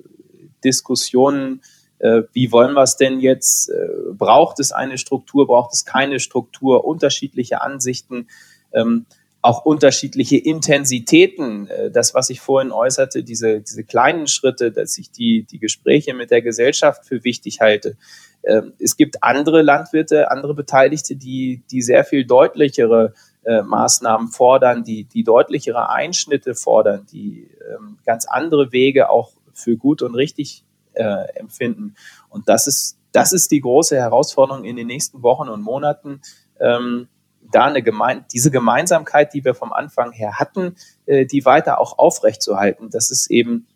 Diskussionen, äh, wie wollen wir es denn jetzt? Äh, braucht es eine Struktur, braucht es keine Struktur, unterschiedliche Ansichten. Ähm, auch unterschiedliche Intensitäten, äh, das, was ich vorhin äußerte, diese, diese kleinen Schritte, dass ich die, die Gespräche mit der Gesellschaft für wichtig halte. Ähm, es gibt andere Landwirte, andere Beteiligte, die, die sehr viel deutlichere äh, Maßnahmen fordern, die, die deutlichere Einschnitte fordern, die ähm, ganz andere Wege auch für gut und richtig äh, empfinden. Und das ist, das ist die große Herausforderung in den nächsten Wochen und Monaten. Da eine Gemein diese Gemeinsamkeit, die wir vom Anfang her hatten, äh, die weiter auch aufrechtzuerhalten. Das ist eben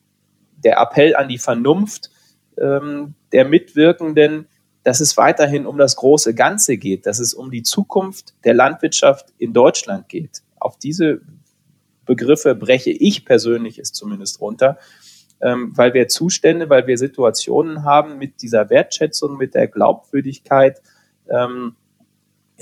der Appell an die Vernunft ähm, der Mitwirkenden, dass es weiterhin um das große Ganze geht, dass es um die Zukunft der Landwirtschaft in Deutschland geht. Auf diese Begriffe breche ich persönlich es zumindest runter, ähm, weil wir Zustände, weil wir Situationen haben mit dieser Wertschätzung, mit der Glaubwürdigkeit ähm,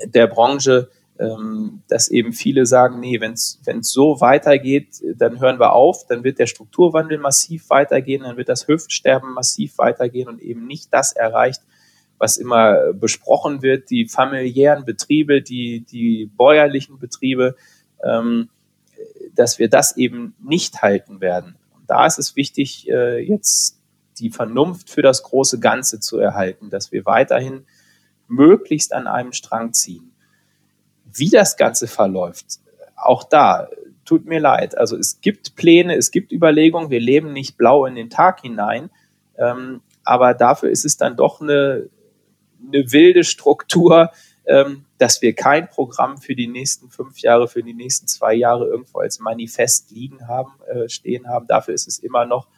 der Branche, ähm, dass eben viele sagen, nee, wenn es so weitergeht, dann hören wir auf, dann wird der Strukturwandel massiv weitergehen, dann wird das Hüftsterben massiv weitergehen und eben nicht das erreicht, was immer besprochen wird, die familiären Betriebe, die, die bäuerlichen Betriebe, ähm, dass wir das eben nicht halten werden. Und da ist es wichtig, äh, jetzt die Vernunft für das große Ganze zu erhalten, dass wir weiterhin möglichst an einem Strang ziehen. Wie das Ganze verläuft, auch da, tut mir leid. Also es gibt Pläne, es gibt Überlegungen, wir leben nicht blau in den Tag hinein, ähm, aber dafür ist es dann doch eine, eine wilde Struktur, ähm, dass wir kein Programm für die nächsten fünf Jahre, für die nächsten zwei Jahre irgendwo als Manifest liegen haben, äh, stehen haben. Dafür ist es immer noch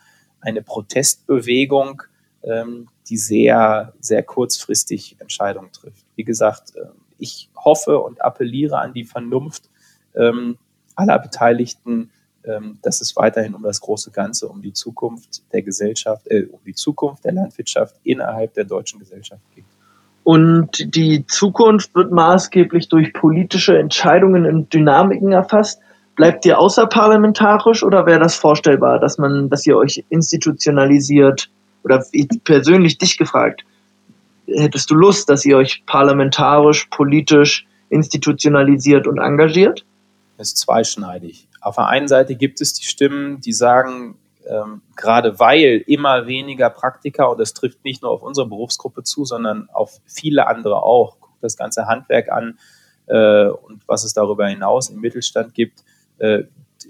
eine Protestbewegung, ähm, die sehr, sehr kurzfristig Entscheidungen trifft. Wie gesagt, ähm, ich hoffe und appelliere an die Vernunft ähm, aller Beteiligten, ähm, dass es weiterhin um das große Ganze, um die Zukunft der Gesellschaft, äh, um die Zukunft der Landwirtschaft innerhalb der deutschen Gesellschaft geht. Und die Zukunft wird maßgeblich durch politische Entscheidungen und Dynamiken erfasst. Bleibt ihr außerparlamentarisch oder wäre das vorstellbar, dass man, dass ihr euch institutionalisiert? Oder persönlich dich gefragt, hättest du Lust, dass ihr euch parlamentarisch, politisch institutionalisiert und engagiert? Das ist zweischneidig. Auf der einen Seite gibt es die Stimmen, die sagen, ähm, gerade weil immer weniger Praktiker, und das trifft nicht nur auf unsere Berufsgruppe zu, sondern auf viele andere auch, guckt das ganze Handwerk an äh, und was es darüber hinaus im Mittelstand gibt. Äh,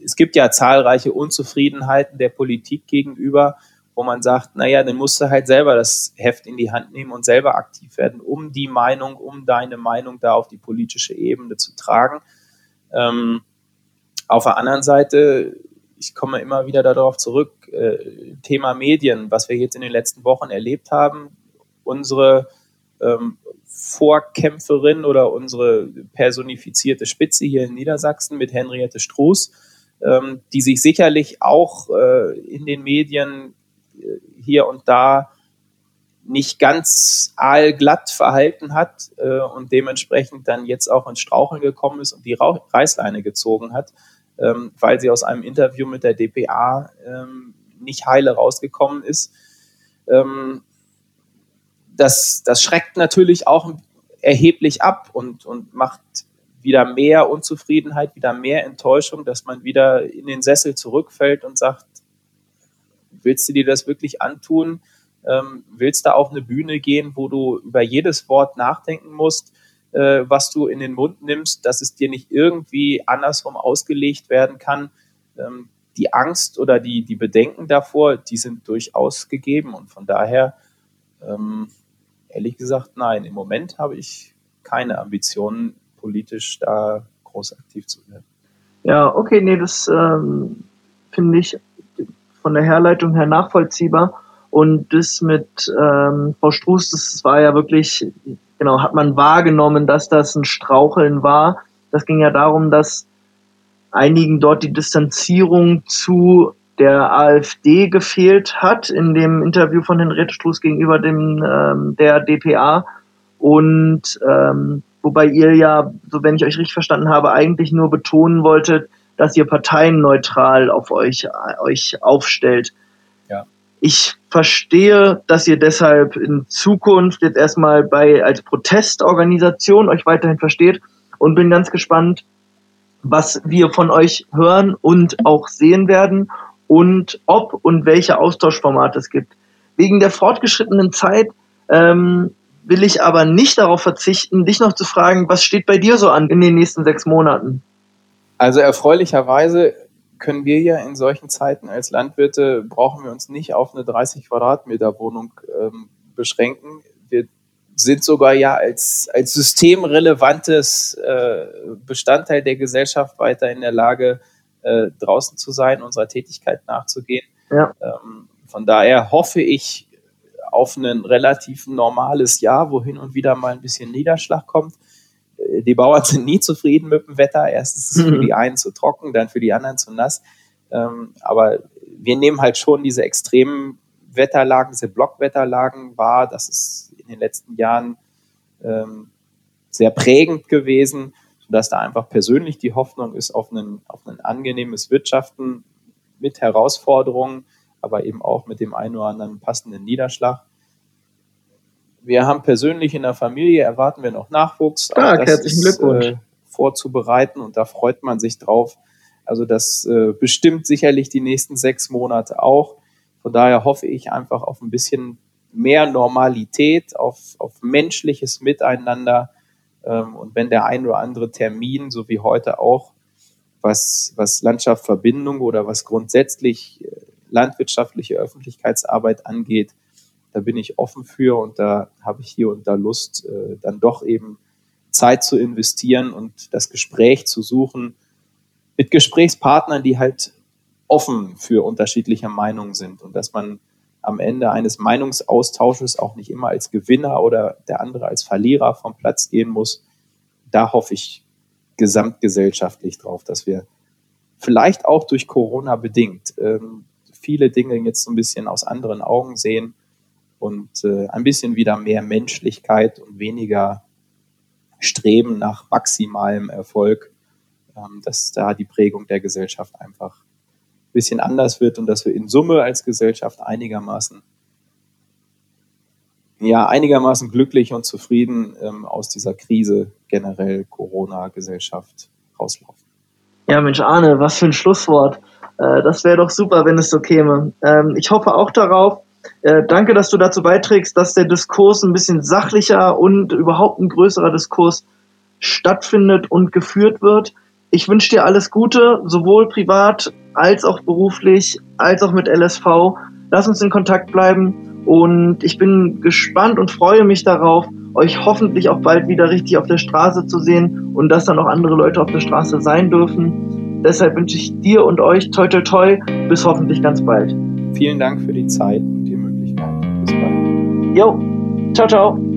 es gibt ja zahlreiche Unzufriedenheiten der Politik gegenüber wo man sagt, naja, dann musst du halt selber das Heft in die Hand nehmen und selber aktiv werden, um die Meinung, um deine Meinung da auf die politische Ebene zu tragen. Ähm, auf der anderen Seite, ich komme immer wieder darauf zurück, äh, Thema Medien, was wir jetzt in den letzten Wochen erlebt haben, unsere ähm, Vorkämpferin oder unsere personifizierte Spitze hier in Niedersachsen mit Henriette Struß, ähm, die sich sicherlich auch äh, in den Medien hier und da nicht ganz aalglatt verhalten hat äh, und dementsprechend dann jetzt auch ins Straucheln gekommen ist und die Reißleine gezogen hat, ähm, weil sie aus einem Interview mit der DPA ähm, nicht heile rausgekommen ist. Ähm, das, das schreckt natürlich auch erheblich ab und, und macht wieder mehr Unzufriedenheit, wieder mehr Enttäuschung, dass man wieder in den Sessel zurückfällt und sagt, Willst du dir das wirklich antun? Ähm, willst du auf eine Bühne gehen, wo du über jedes Wort nachdenken musst, äh, was du in den Mund nimmst, dass es dir nicht irgendwie andersrum ausgelegt werden kann? Ähm, die Angst oder die, die Bedenken davor, die sind durchaus gegeben und von daher ähm, ehrlich gesagt, nein. Im Moment habe ich keine Ambitionen, politisch da groß aktiv zu werden. Ja, okay, nee, das ähm, finde ich von der Herleitung her nachvollziehbar. Und das mit ähm, Frau Struß, das war ja wirklich, genau, hat man wahrgenommen, dass das ein Straucheln war. Das ging ja darum, dass einigen dort die Distanzierung zu der AfD gefehlt hat in dem Interview von Henriette Struß gegenüber dem ähm, der DPA und ähm, wobei ihr ja, so wenn ich euch richtig verstanden habe, eigentlich nur betonen wolltet, dass ihr parteienneutral auf euch euch aufstellt. Ja. Ich verstehe, dass ihr deshalb in Zukunft jetzt erstmal bei als Protestorganisation euch weiterhin versteht und bin ganz gespannt, was wir von euch hören und auch sehen werden und ob und welche Austauschformate es gibt. Wegen der fortgeschrittenen Zeit ähm, will ich aber nicht darauf verzichten, dich noch zu fragen, was steht bei dir so an in den nächsten sechs Monaten? Also erfreulicherweise können wir ja in solchen Zeiten als Landwirte, brauchen wir uns nicht auf eine 30 Quadratmeter Wohnung ähm, beschränken. Wir sind sogar ja als, als systemrelevantes äh, Bestandteil der Gesellschaft weiter in der Lage, äh, draußen zu sein, unserer Tätigkeit nachzugehen. Ja. Ähm, von daher hoffe ich auf ein relativ normales Jahr, wo hin und wieder mal ein bisschen Niederschlag kommt. Äh, die Bauern sind nie zufrieden mit dem Wetter. Erst ist es für die einen zu trocken, dann für die anderen zu nass. Ähm, aber wir nehmen halt schon diese extremen Wetterlagen, diese Blockwetterlagen wahr. Das ist in den letzten Jahren ähm, sehr prägend gewesen sodass da einfach persönlich die Hoffnung ist auf ein, auf ein angenehmes Wirtschaften mit Herausforderungen, aber eben auch mit dem einen oder anderen passenden Niederschlag. Wir haben persönlich in der Familie, erwarten wir noch Nachwuchs. Ah, herzlichen Glückwunsch. Äh, vorzubereiten und da freut man sich drauf. Also das äh, bestimmt sicherlich die nächsten sechs Monate auch. Von daher hoffe ich einfach auf ein bisschen mehr Normalität, auf, auf menschliches Miteinander, ähm, und wenn der ein oder andere Termin, so wie heute auch, was, was Landschaftsverbindung oder was grundsätzlich äh, landwirtschaftliche Öffentlichkeitsarbeit angeht, da bin ich offen für und da habe ich hier und da Lust, äh, dann doch eben Zeit zu investieren und das Gespräch zu suchen mit Gesprächspartnern, die halt offen für unterschiedliche Meinungen sind und dass man am Ende eines Meinungsaustausches auch nicht immer als Gewinner oder der andere als Verlierer vom Platz gehen muss. Da hoffe ich gesamtgesellschaftlich drauf, dass wir vielleicht auch durch Corona bedingt ähm, viele Dinge jetzt so ein bisschen aus anderen Augen sehen und äh, ein bisschen wieder mehr Menschlichkeit und weniger Streben nach maximalem Erfolg, ähm, dass da die Prägung der Gesellschaft einfach bisschen anders wird und dass wir in Summe als Gesellschaft einigermaßen ja, einigermaßen glücklich und zufrieden ähm, aus dieser Krise generell Corona-Gesellschaft rauslaufen. Ja, Mensch, Arne, was für ein Schlusswort. Äh, das wäre doch super, wenn es so käme. Ähm, ich hoffe auch darauf. Äh, danke, dass du dazu beiträgst, dass der Diskurs ein bisschen sachlicher und überhaupt ein größerer Diskurs stattfindet und geführt wird. Ich wünsche dir alles Gute, sowohl privat als auch beruflich, als auch mit LSV. Lass uns in Kontakt bleiben und ich bin gespannt und freue mich darauf, euch hoffentlich auch bald wieder richtig auf der Straße zu sehen und dass dann auch andere Leute auf der Straße sein dürfen. Deshalb wünsche ich dir und euch toi toi toi bis hoffentlich ganz bald. Vielen Dank für die Zeit und die Möglichkeit. Bis bald. Jo, ciao ciao.